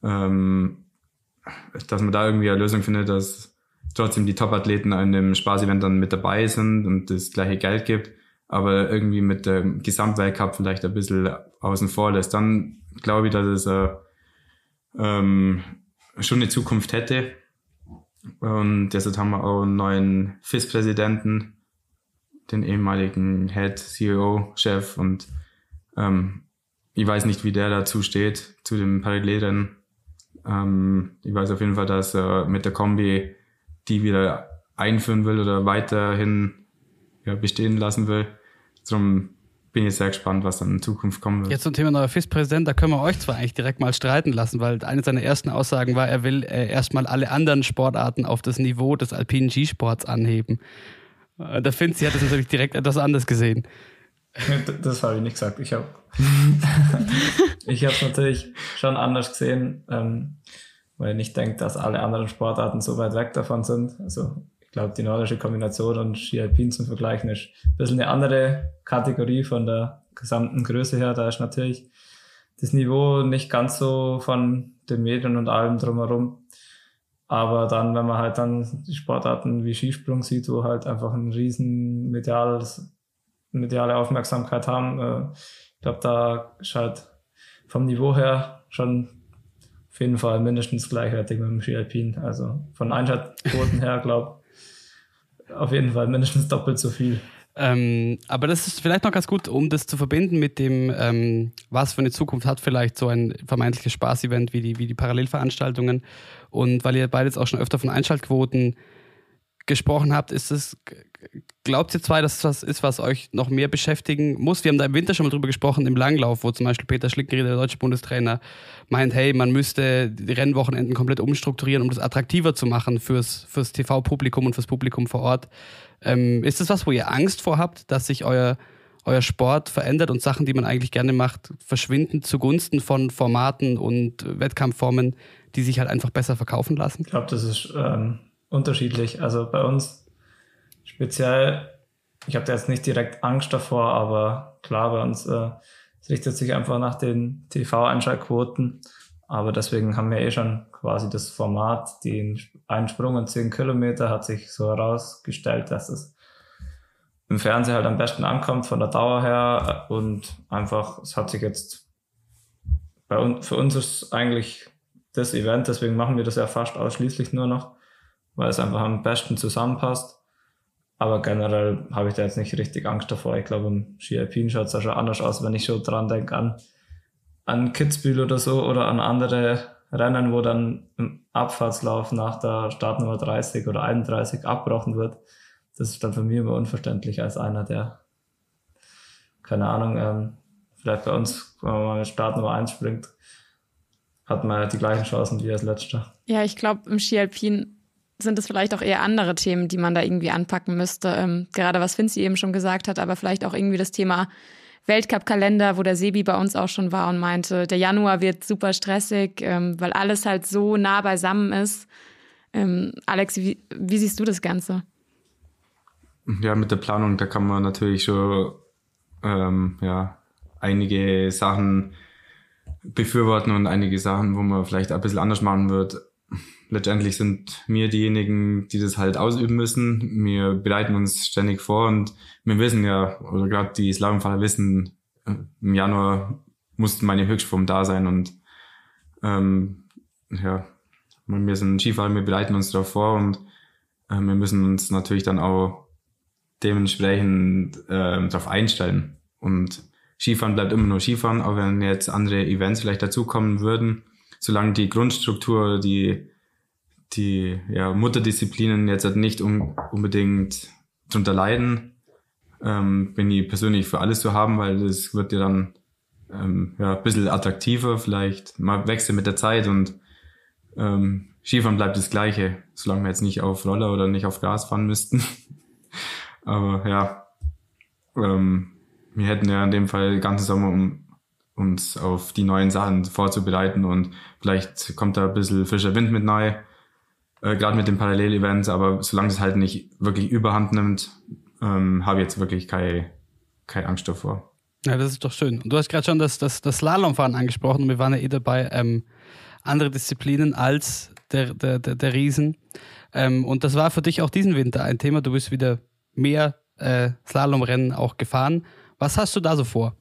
Ähm, dass man da irgendwie eine Lösung findet, dass trotzdem die Top-Athleten an dem Spaßevent dann mit dabei sind und das gleiche Geld gibt, aber irgendwie mit dem Gesamtweltcup vielleicht ein bisschen außen vor lässt. Dann glaube ich, dass es äh, ähm, schon eine Zukunft hätte. Und deshalb haben wir auch einen neuen FIS-Präsidenten, den ehemaligen Head, CEO, Chef und ähm, ich weiß nicht, wie der dazu steht, zu dem Parallelrennen. Ähm, ich weiß auf jeden Fall, dass er mit der Kombi die wieder einführen will oder weiterhin ja, bestehen lassen will. Darum bin ich sehr gespannt, was dann in Zukunft kommen wird. Jetzt zum Thema neuer FIS-Präsident, da können wir euch zwar eigentlich direkt mal streiten lassen, weil eine seiner ersten Aussagen war, er will äh, erstmal alle anderen Sportarten auf das Niveau des alpinen Skisports anheben. Äh, der Finzi hat das natürlich direkt etwas anders gesehen. Das habe ich nicht gesagt. Ich habe ich habe es natürlich schon anders gesehen, ähm, weil ich nicht denke, dass alle anderen Sportarten so weit weg davon sind. Also ich glaube, die nordische Kombination und Ski Alpin zum Vergleichen ist ein bisschen eine andere Kategorie von der gesamten Größe her. Da ist natürlich das Niveau nicht ganz so von den Medien und allem drumherum. Aber dann, wenn man halt dann die Sportarten wie Skisprung sieht, wo halt einfach ein riesen mediales, mediale Aufmerksamkeit haben, äh, ich glaube, da ist halt vom Niveau her schon auf jeden Fall mindestens gleichwertig mit dem Ski Alpin. Also von Einschaltquoten her, glaube auf jeden Fall mindestens doppelt so viel. Ähm, aber das ist vielleicht noch ganz gut, um das zu verbinden mit dem, ähm, was für eine Zukunft hat vielleicht so ein vermeintliches Spaß-Event wie die, wie die Parallelveranstaltungen. Und weil ihr beide jetzt auch schon öfter von Einschaltquoten gesprochen habt, ist es, glaubt ihr zwei, dass das ist, was euch noch mehr beschäftigen muss? Wir haben da im Winter schon mal drüber gesprochen, im Langlauf, wo zum Beispiel Peter Schlickenrieder, der deutsche Bundestrainer, meint, hey, man müsste die Rennwochenenden komplett umstrukturieren, um das attraktiver zu machen fürs, fürs TV-Publikum und fürs Publikum vor Ort. Ähm, ist das was, wo ihr Angst vor habt, dass sich euer, euer Sport verändert und Sachen, die man eigentlich gerne macht, verschwinden zugunsten von Formaten und Wettkampfformen, die sich halt einfach besser verkaufen lassen? Ich glaube, das ist ähm, unterschiedlich. Also bei uns speziell, ich habe da jetzt nicht direkt Angst davor, aber klar, bei uns äh, es richtet sich einfach nach den TV-Einschaltquoten. Aber deswegen haben wir eh schon quasi das Format, den einen Sprung und zehn Kilometer hat sich so herausgestellt, dass es im Fernsehen halt am besten ankommt von der Dauer her und einfach, es hat sich jetzt bei uns, für uns ist eigentlich das Event, deswegen machen wir das ja fast ausschließlich nur noch, weil es einfach am besten zusammenpasst. Aber generell habe ich da jetzt nicht richtig Angst davor. Ich glaube, im Ski schaut es ja schon anders aus, wenn ich schon dran denke an, an Kitzbühel oder so oder an andere Rennen, wo dann im Abfahrtslauf nach der Startnummer 30 oder 31 abgebrochen wird. Das ist dann für mich immer unverständlich als einer, der, keine Ahnung, ähm, vielleicht bei uns, wenn man mit Startnummer 1 springt, hat man die gleichen Chancen wie als letzter. Ja, ich glaube, im Ski Alpin sind es vielleicht auch eher andere Themen, die man da irgendwie anpacken müsste. Ähm, gerade was Finzi eben schon gesagt hat, aber vielleicht auch irgendwie das Thema Weltcup-Kalender, wo der Sebi bei uns auch schon war und meinte, der Januar wird super stressig, ähm, weil alles halt so nah beisammen ist. Ähm, Alex, wie, wie, siehst du das Ganze? Ja, mit der Planung, da kann man natürlich schon ähm, ja, einige Sachen befürworten und einige Sachen, wo man vielleicht ein bisschen anders machen wird letztendlich sind wir diejenigen, die das halt ausüben müssen. Wir bereiten uns ständig vor und wir wissen ja, oder gerade die Slalomfahrer wissen, äh, im Januar muss meine Höchstform da sein und ähm, ja, wir sind Skifahrer, wir bereiten uns darauf vor und äh, wir müssen uns natürlich dann auch dementsprechend äh, darauf einstellen. Und Skifahren bleibt immer nur Skifahren, auch wenn jetzt andere Events vielleicht dazukommen würden, solange die Grundstruktur, die die ja, Mutterdisziplinen jetzt halt nicht un unbedingt drunter leiden, ähm, bin ich persönlich für alles zu haben, weil das wird ja dann ähm, ja, ein bisschen attraktiver, vielleicht. Mal wechseln mit der Zeit und ähm, Skifahren bleibt das Gleiche, solange wir jetzt nicht auf Roller oder nicht auf Gas fahren müssten. Aber ja, ähm, wir hätten ja in dem Fall den ganzen Sommer, um uns auf die neuen Sachen vorzubereiten und vielleicht kommt da ein bisschen frischer Wind mit neu äh, gerade mit den Parallelevents, aber solange es halt nicht wirklich überhand nimmt, ähm, habe ich jetzt wirklich keine, keine Angst davor. Ja, das ist doch schön. Und du hast gerade schon das, das, das Slalomfahren angesprochen und wir waren ja eh dabei, ähm, andere Disziplinen als der, der, der, der Riesen. Ähm, und das war für dich auch diesen Winter ein Thema. Du bist wieder mehr äh, Slalomrennen auch gefahren. Was hast du da so vor?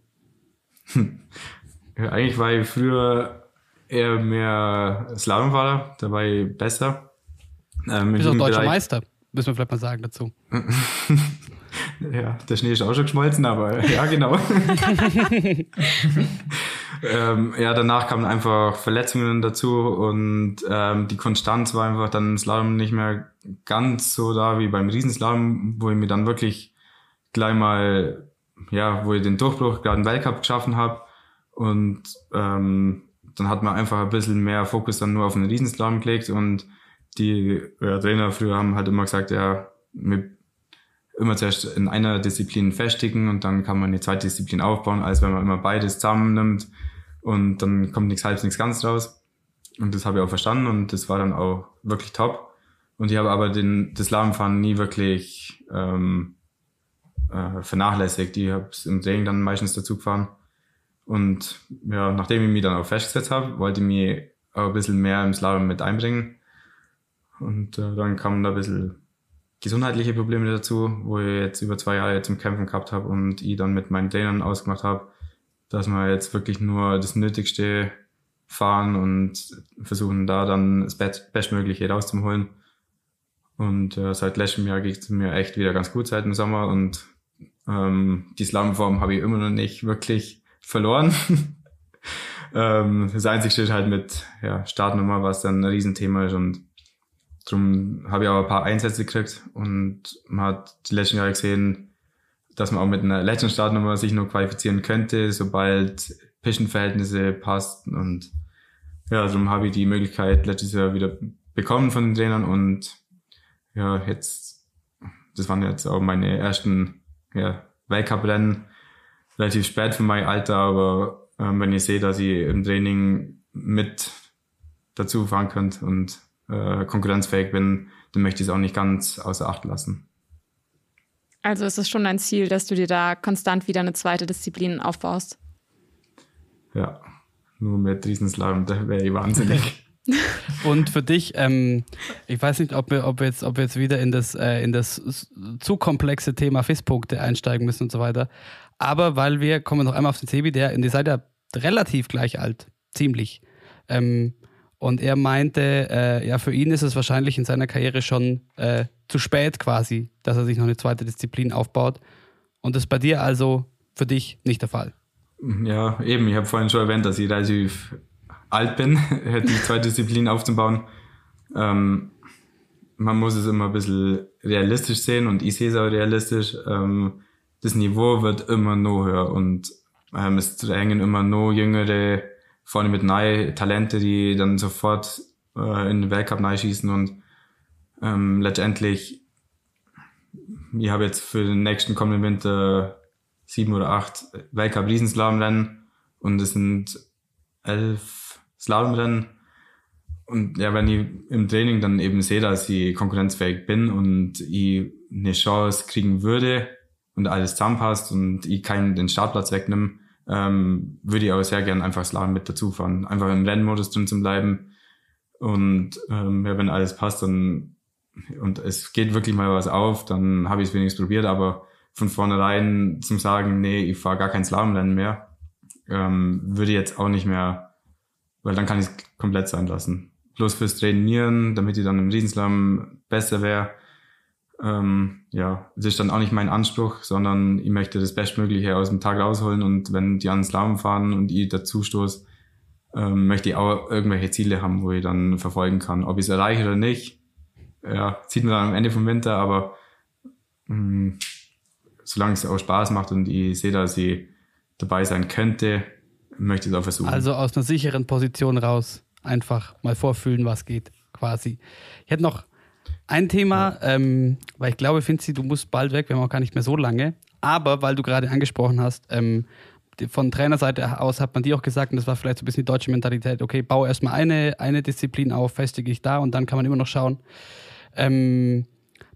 Ja, eigentlich war ich früher eher mehr Slalomfahrer, dabei besser. Ähm, Bist auch deutscher Meister, müssen wir vielleicht mal sagen dazu. ja, der Schnee ist auch schon geschmolzen, aber ja, genau. ähm, ja, danach kamen einfach Verletzungen dazu und ähm, die Konstanz war einfach dann im Slalom nicht mehr ganz so da wie beim Riesenslalom, wo ich mir dann wirklich gleich mal, ja, wo ich den Durchbruch gerade im Weltcup geschaffen habe und ähm, dann hat man einfach ein bisschen mehr Fokus dann nur auf den Riesenslalom gelegt und die ja, Trainer früher haben halt immer gesagt, ja, wir immer zuerst in einer Disziplin festigen und dann kann man eine zweite Disziplin aufbauen, als wenn man immer beides zusammennimmt und dann kommt nichts halbs, nichts ganz raus. Und das habe ich auch verstanden und das war dann auch wirklich top. Und ich habe aber den, das Slalomfahren nie wirklich ähm, äh, vernachlässigt. Ich habe es im Training dann meistens dazu gefahren. Und ja, nachdem ich mich dann auch festgesetzt habe, wollte ich mich auch ein bisschen mehr im Slalom mit einbringen. Und äh, dann kamen da ein bisschen gesundheitliche Probleme dazu, wo ich jetzt über zwei Jahre zum Kämpfen gehabt habe und ich dann mit meinen Trainern ausgemacht habe, dass wir jetzt wirklich nur das Nötigste fahren und versuchen da dann das Bestmögliche rauszuholen. Und äh, seit letztem Jahr geht es mir echt wieder ganz gut seit dem Sommer und ähm, die Slalomform habe ich immer noch nicht wirklich verloren. ähm, das Einzige steht halt mit ja, Startnummer, was dann ein Riesenthema ist und darum habe ich auch ein paar Einsätze gekriegt und man hat die letzten Jahre gesehen, dass man auch mit einer letzten Startnummer sich nur qualifizieren könnte, sobald Pischenverhältnisse passten. Und ja, darum habe ich die Möglichkeit letztes Jahr wieder bekommen von den Trainern und ja, jetzt, das waren jetzt auch meine ersten ja, Weltcup-Rennen, relativ spät für mein Alter, aber ähm, wenn ich sehe, dass ich im Training mit dazu fahren könnt und äh, konkurrenzfähig bin, dann möchte ich es auch nicht ganz außer Acht lassen. Also ist es schon dein Ziel, dass du dir da konstant wieder eine zweite Disziplin aufbaust? Ja, nur mit Riesenslalom, da wäre ich wahnsinnig. Und für dich, ähm, ich weiß nicht, ob wir, ob wir, jetzt, ob wir jetzt wieder in das, äh, in das zu komplexe Thema FIS-Punkte einsteigen müssen und so weiter. Aber weil wir, kommen wir noch einmal auf den Sebi, der, ihr seid ja relativ gleich alt, ziemlich. Ähm, und er meinte, äh, ja, für ihn ist es wahrscheinlich in seiner Karriere schon äh, zu spät quasi, dass er sich noch eine zweite Disziplin aufbaut. Und das ist bei dir also für dich nicht der Fall. Ja, eben. Ich habe vorhin schon erwähnt, dass ich relativ alt bin, die zweite Disziplin aufzubauen. Ähm, man muss es immer ein bisschen realistisch sehen und ich sehe es auch realistisch. Ähm, das Niveau wird immer noch höher und ähm, es drängen immer noch jüngere vorne mit neue Talente, die dann sofort äh, in den Weltcup schießen und ähm, letztendlich, ich habe jetzt für den nächsten kommenden Winter sieben oder acht Weltcup Riesenslalomrennen und es sind elf Slalomrennen. Und ja, wenn ich im Training dann eben sehe, dass ich konkurrenzfähig bin und ich eine Chance kriegen würde und alles zusammenpasst und ich keinen den Startplatz wegnehme, ähm, würde ich aber sehr gern einfach Slalom mit dazu fahren. Einfach im Rennmodus drin zu bleiben. Und ähm, ja, wenn alles passt, dann und es geht wirklich mal was auf, dann habe ich es wenigstens probiert, aber von vornherein zum Sagen, nee, ich fahre gar kein Slalomrennen mehr, ähm, würde ich jetzt auch nicht mehr, weil dann kann ich es komplett sein lassen. Bloß fürs Trainieren, damit ich dann im Riesenslalom besser wäre, ähm, ja, das ist dann auch nicht mein Anspruch, sondern ich möchte das Bestmögliche aus dem Tag rausholen und wenn die ans Slalom fahren und ich dazu stoße, ähm, möchte ich auch irgendwelche Ziele haben, wo ich dann verfolgen kann. Ob ich es erreiche oder nicht, ja, sieht man dann am Ende vom Winter, aber mh, mm, solange es auch Spaß macht und ich sehe, dass ich dabei sein könnte, möchte ich es auch versuchen. Also aus einer sicheren Position raus, einfach mal vorfühlen, was geht, quasi. Ich hätte noch ein Thema, ähm, weil ich glaube, Finzi, du musst bald weg, wir haben auch gar nicht mehr so lange. Aber weil du gerade angesprochen hast, ähm, von Trainerseite aus hat man dir auch gesagt, und das war vielleicht so ein bisschen die deutsche Mentalität, okay, baue erstmal eine, eine Disziplin auf, festige ich da und dann kann man immer noch schauen. Ähm,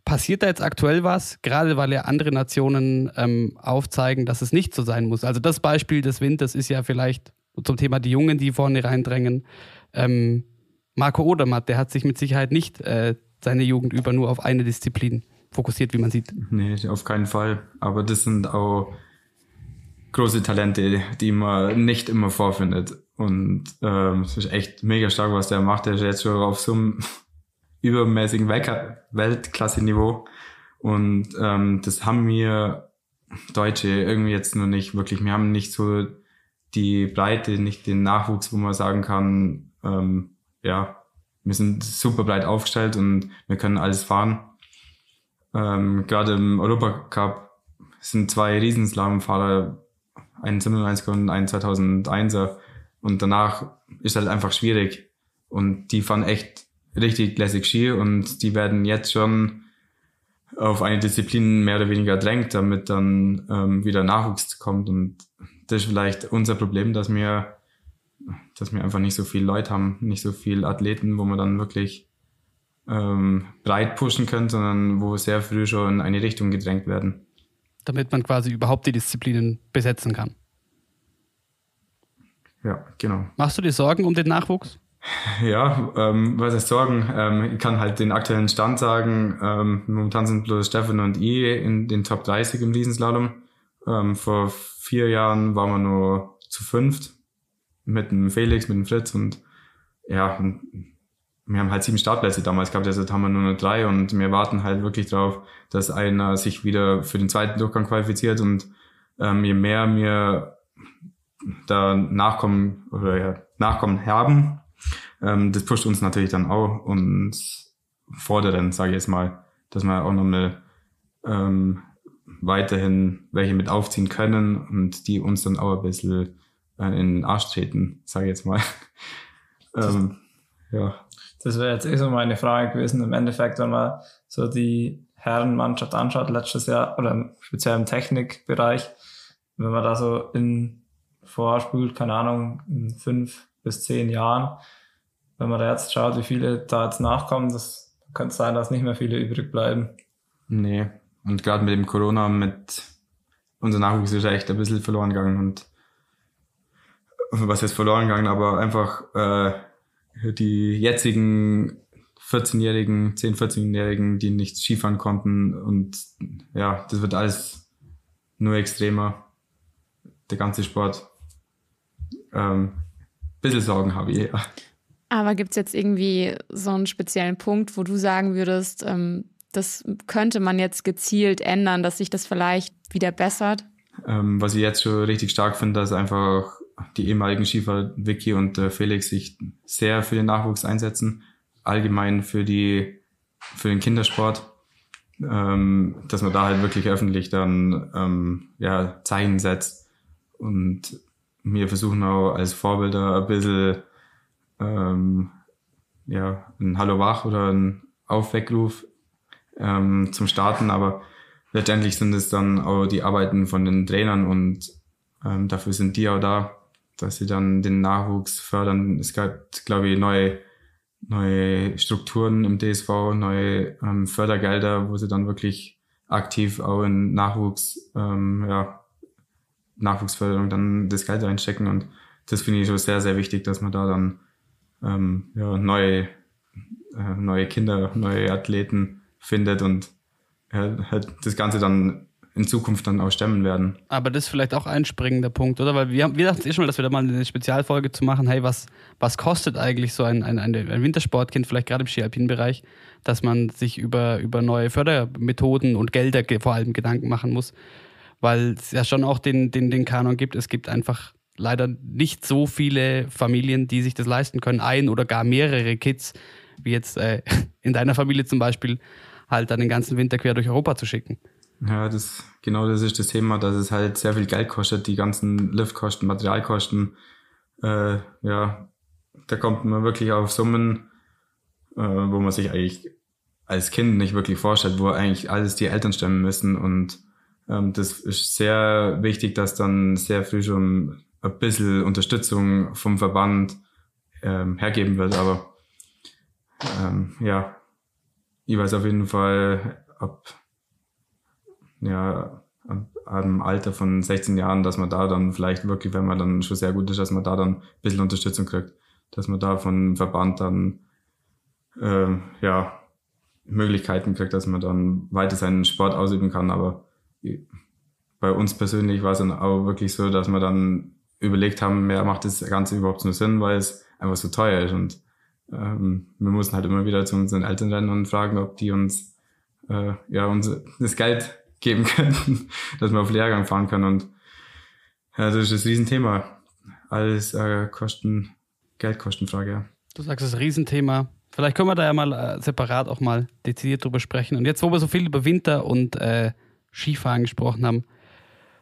passiert da jetzt aktuell was, gerade weil ja andere Nationen ähm, aufzeigen, dass es nicht so sein muss? Also das Beispiel des Winters ist ja vielleicht zum Thema die Jungen, die vorne reindrängen. Ähm, Marco Odermatt, der hat sich mit Sicherheit nicht äh, seine Jugend über nur auf eine Disziplin fokussiert, wie man sieht. Nee, auf keinen Fall. Aber das sind auch große Talente, die man nicht immer vorfindet. Und ähm, es ist echt mega stark, was der macht. Der ist jetzt schon auf so einem übermäßigen Weltklasse-Niveau. Und ähm, das haben wir Deutsche irgendwie jetzt noch nicht wirklich. Wir haben nicht so die Breite, nicht den Nachwuchs, wo man sagen kann, ähm, ja, wir sind super breit aufgestellt und wir können alles fahren. Ähm, Gerade im Europacup sind zwei Riesenslalomfahrer, ein 97er und ein 2001er. Und danach ist halt einfach schwierig. Und die fahren echt richtig lässig Ski und die werden jetzt schon auf eine Disziplin mehr oder weniger drängt, damit dann ähm, wieder Nachwuchs kommt. Und das ist vielleicht unser Problem, dass wir dass wir einfach nicht so viele Leute haben, nicht so viele Athleten, wo man dann wirklich ähm, breit pushen können, sondern wo sehr früh schon in eine Richtung gedrängt werden. Damit man quasi überhaupt die Disziplinen besetzen kann. Ja, genau. Machst du dir Sorgen um den Nachwuchs? Ja, ähm, was heißt Sorgen? Ähm, ich kann halt den aktuellen Stand sagen. Ähm, momentan sind bloß Stefan und ich in den Top 30 im Riesenslalom. Ähm, vor vier Jahren waren wir nur zu fünft mit dem Felix, mit dem Fritz und ja, wir haben halt sieben Startplätze damals gehabt, also haben wir nur noch drei und wir warten halt wirklich darauf, dass einer sich wieder für den zweiten Durchgang qualifiziert und ähm, je mehr wir da nachkommen oder ja, nachkommen haben, ähm, das pusht uns natürlich dann auch und fordern, sage ich jetzt mal, dass wir auch nochmal ähm, weiterhin welche mit aufziehen können und die uns dann auch ein bisschen in den Arsch treten, sage ich jetzt mal. ähm, ja. Das wäre jetzt eh so meine Frage gewesen. Im Endeffekt, wenn man so die Herrenmannschaft anschaut, letztes Jahr oder speziell im Technikbereich, wenn man da so in vorspult, keine Ahnung, in fünf bis zehn Jahren, wenn man da jetzt schaut, wie viele da jetzt nachkommen, das könnte sein, dass nicht mehr viele übrig bleiben. Nee, und gerade mit dem Corona, mit unser Nachwuchs ist echt ein bisschen verloren gegangen und was jetzt verloren gegangen, aber einfach äh, die jetzigen 14-Jährigen, 10-, 14-Jährigen, die nicht Skifahren konnten und ja, das wird alles nur extremer, der ganze Sport. Ähm, bisschen Sorgen habe ich, ja. Aber gibt es jetzt irgendwie so einen speziellen Punkt, wo du sagen würdest, ähm, das könnte man jetzt gezielt ändern, dass sich das vielleicht wieder bessert? Ähm, was ich jetzt schon richtig stark finde, dass einfach die ehemaligen Skifahrer Vicky und äh, Felix sich sehr für den Nachwuchs einsetzen, allgemein für die für den Kindersport, ähm, dass man da halt wirklich öffentlich dann ähm, ja Zeichen setzt und wir versuchen auch als Vorbilder ein bisschen ähm, ja ein Hallo wach oder ein Aufweckruf ähm, zum Starten, aber letztendlich sind es dann auch die Arbeiten von den Trainern und ähm, dafür sind die auch da, dass sie dann den Nachwuchs fördern. Es gab, glaube ich, neue, neue Strukturen im DSV, neue ähm, Fördergelder, wo sie dann wirklich aktiv auch in Nachwuchs, ähm, ja, Nachwuchsförderung dann das Geld reinstecken und das finde ich schon sehr, sehr wichtig, dass man da dann ähm, ja, neue, äh, neue Kinder, neue Athleten findet und äh, halt das Ganze dann in Zukunft dann auch stemmen werden. Aber das ist vielleicht auch ein springender Punkt, oder? Weil wir, wir dachten eh schon mal, dass wir da mal eine Spezialfolge zu machen, hey, was, was kostet eigentlich so ein, ein, ein Wintersportkind, vielleicht gerade im Ski-Alpin-Bereich, dass man sich über, über neue Fördermethoden und Gelder vor allem Gedanken machen muss, weil es ja schon auch den, den, den Kanon gibt. Es gibt einfach leider nicht so viele Familien, die sich das leisten können, ein oder gar mehrere Kids, wie jetzt äh, in deiner Familie zum Beispiel, halt dann den ganzen Winter quer durch Europa zu schicken. Ja, das, genau das ist das Thema, dass es halt sehr viel Geld kostet, die ganzen Liftkosten, Materialkosten. Äh, ja, da kommt man wirklich auf Summen, äh, wo man sich eigentlich als Kind nicht wirklich vorstellt, wo eigentlich alles die Eltern stemmen müssen. Und ähm, das ist sehr wichtig, dass dann sehr früh schon ein bisschen Unterstützung vom Verband ähm, hergeben wird. Aber ähm, ja, ich weiß auf jeden Fall, ab ja, am Alter von 16 Jahren, dass man da dann vielleicht wirklich, wenn man dann schon sehr gut ist, dass man da dann ein bisschen Unterstützung kriegt, dass man da von Verband dann äh, ja Möglichkeiten kriegt, dass man dann weiter seinen Sport ausüben kann. Aber bei uns persönlich war es dann auch wirklich so, dass wir dann überlegt haben, mehr macht das Ganze überhaupt nur Sinn, weil es einfach so teuer ist. Und ähm, wir mussten halt immer wieder zu unseren Eltern rennen und fragen, ob die uns äh, ja uns das Geld geben könnten, dass wir auf Lehrgang fahren können. Und ja, das ist das Riesenthema. Alles äh, Kosten, Geldkostenfrage, ja. Du sagst, das ist ein Riesenthema. Vielleicht können wir da ja mal äh, separat auch mal dezidiert drüber sprechen. Und jetzt, wo wir so viel über Winter und äh, Skifahren gesprochen haben,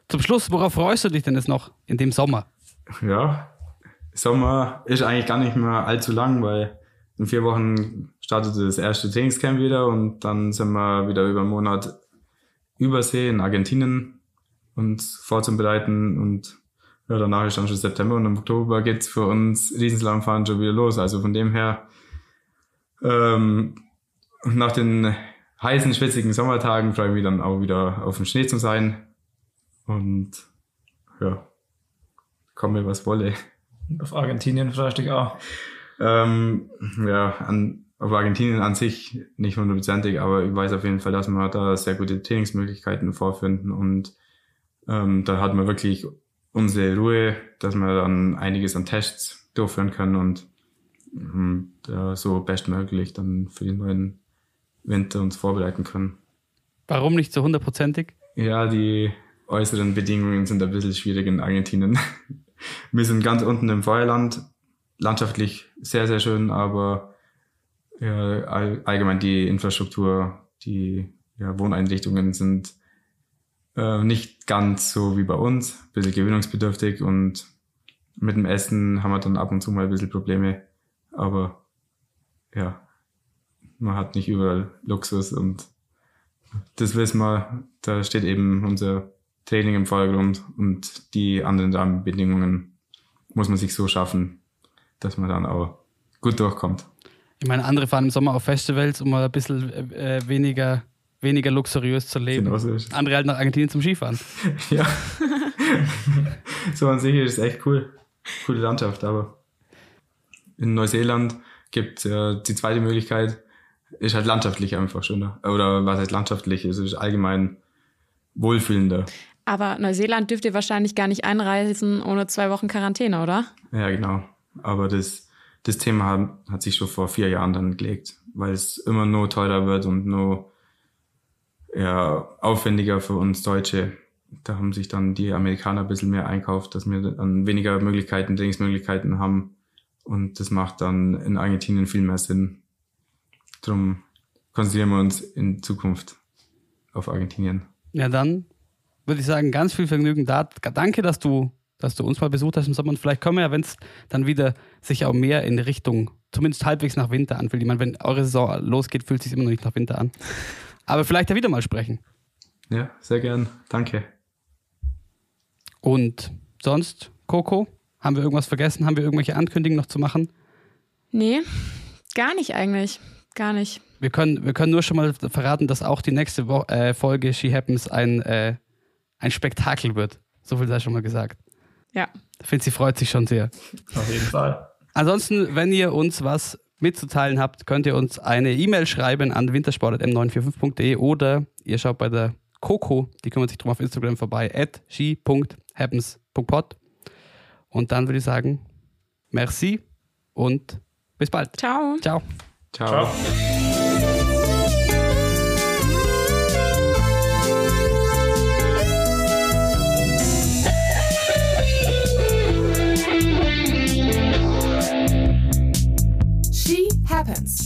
zum Schluss, worauf freust du dich denn jetzt noch in dem Sommer? Ja, Sommer ist eigentlich gar nicht mehr allzu lang, weil in vier Wochen startet das erste Trainingscamp wieder und dann sind wir wieder über einen Monat Übersee in Argentinien uns vorzubereiten und ja, danach ist dann schon September und im Oktober geht's für uns Riesenslalomfahren schon wieder los. Also von dem her, ähm, nach den heißen, schwitzigen Sommertagen freue ich mich dann auch wieder auf den Schnee zu sein. Und ja, komme was wolle. Auf Argentinien freust du dich auch. Ähm, ja, an, auf Argentinien an sich nicht hundertprozentig, aber ich weiß auf jeden Fall, dass wir da sehr gute Trainingsmöglichkeiten vorfinden und ähm, da hat man wirklich unsere Ruhe, dass wir dann einiges an Tests durchführen können und äh, so bestmöglich dann für den neuen Winter uns vorbereiten können. Warum nicht so hundertprozentig? Ja, die äußeren Bedingungen sind ein bisschen schwierig in Argentinien. Wir sind ganz unten im Feuerland, landschaftlich sehr, sehr schön, aber ja, all, allgemein die Infrastruktur, die ja, Wohneinrichtungen sind äh, nicht ganz so wie bei uns, ein bisschen gewöhnungsbedürftig und mit dem Essen haben wir dann ab und zu mal ein bisschen Probleme, aber ja, man hat nicht überall Luxus und das wissen wir, da steht eben unser Training im Vordergrund und die anderen Rahmenbedingungen muss man sich so schaffen, dass man dann auch gut durchkommt. Ich meine, andere fahren im Sommer auf Festivals, um mal ein bisschen äh, weniger, weniger luxuriös zu leben. Genau so ist. Andere halt nach Argentinien zum Skifahren. ja. so an sich ist es echt cool. Coole Landschaft, aber in Neuseeland gibt es ja die zweite Möglichkeit, ist halt landschaftlich einfach schöner. Oder was heißt landschaftlich? Es ist allgemein wohlfühlender. Aber Neuseeland dürft ihr wahrscheinlich gar nicht einreisen ohne zwei Wochen Quarantäne, oder? Ja, genau. Aber das, das Thema hat, sich schon vor vier Jahren dann gelegt, weil es immer nur teurer wird und nur ja, aufwendiger für uns Deutsche. Da haben sich dann die Amerikaner ein bisschen mehr einkauft, dass wir dann weniger Möglichkeiten, Trainingsmöglichkeiten haben. Und das macht dann in Argentinien viel mehr Sinn. Darum konzentrieren wir uns in Zukunft auf Argentinien. Ja, dann würde ich sagen, ganz viel Vergnügen da. Danke, dass du, dass du uns mal besucht hast im Sommer. Und vielleicht können wir ja, wenn es dann wieder sich auch mehr in Richtung, zumindest halbwegs nach Winter anfühlt. Ich meine, wenn eure Saison losgeht, fühlt es sich immer noch nicht nach Winter an. Aber vielleicht ja wieder mal sprechen. Ja, sehr gern. Danke. Und sonst, Coco, haben wir irgendwas vergessen? Haben wir irgendwelche Ankündigungen noch zu machen? Nee, gar nicht eigentlich. Gar nicht. Wir können, wir können nur schon mal verraten, dass auch die nächste Wo äh, Folge She Happens ein, äh, ein Spektakel wird. So viel sei schon mal gesagt. Ja. Ich finde, sie freut sich schon sehr. Auf jeden Fall. Ansonsten, wenn ihr uns was mitzuteilen habt, könnt ihr uns eine E-Mail schreiben an wintersport.m945.de oder ihr schaut bei der Coco, die kümmert sich drum auf Instagram vorbei, at she.happens.pod. Und dann würde ich sagen, merci und bis bald. Ciao. Ciao. Ciao. Ciao. happens.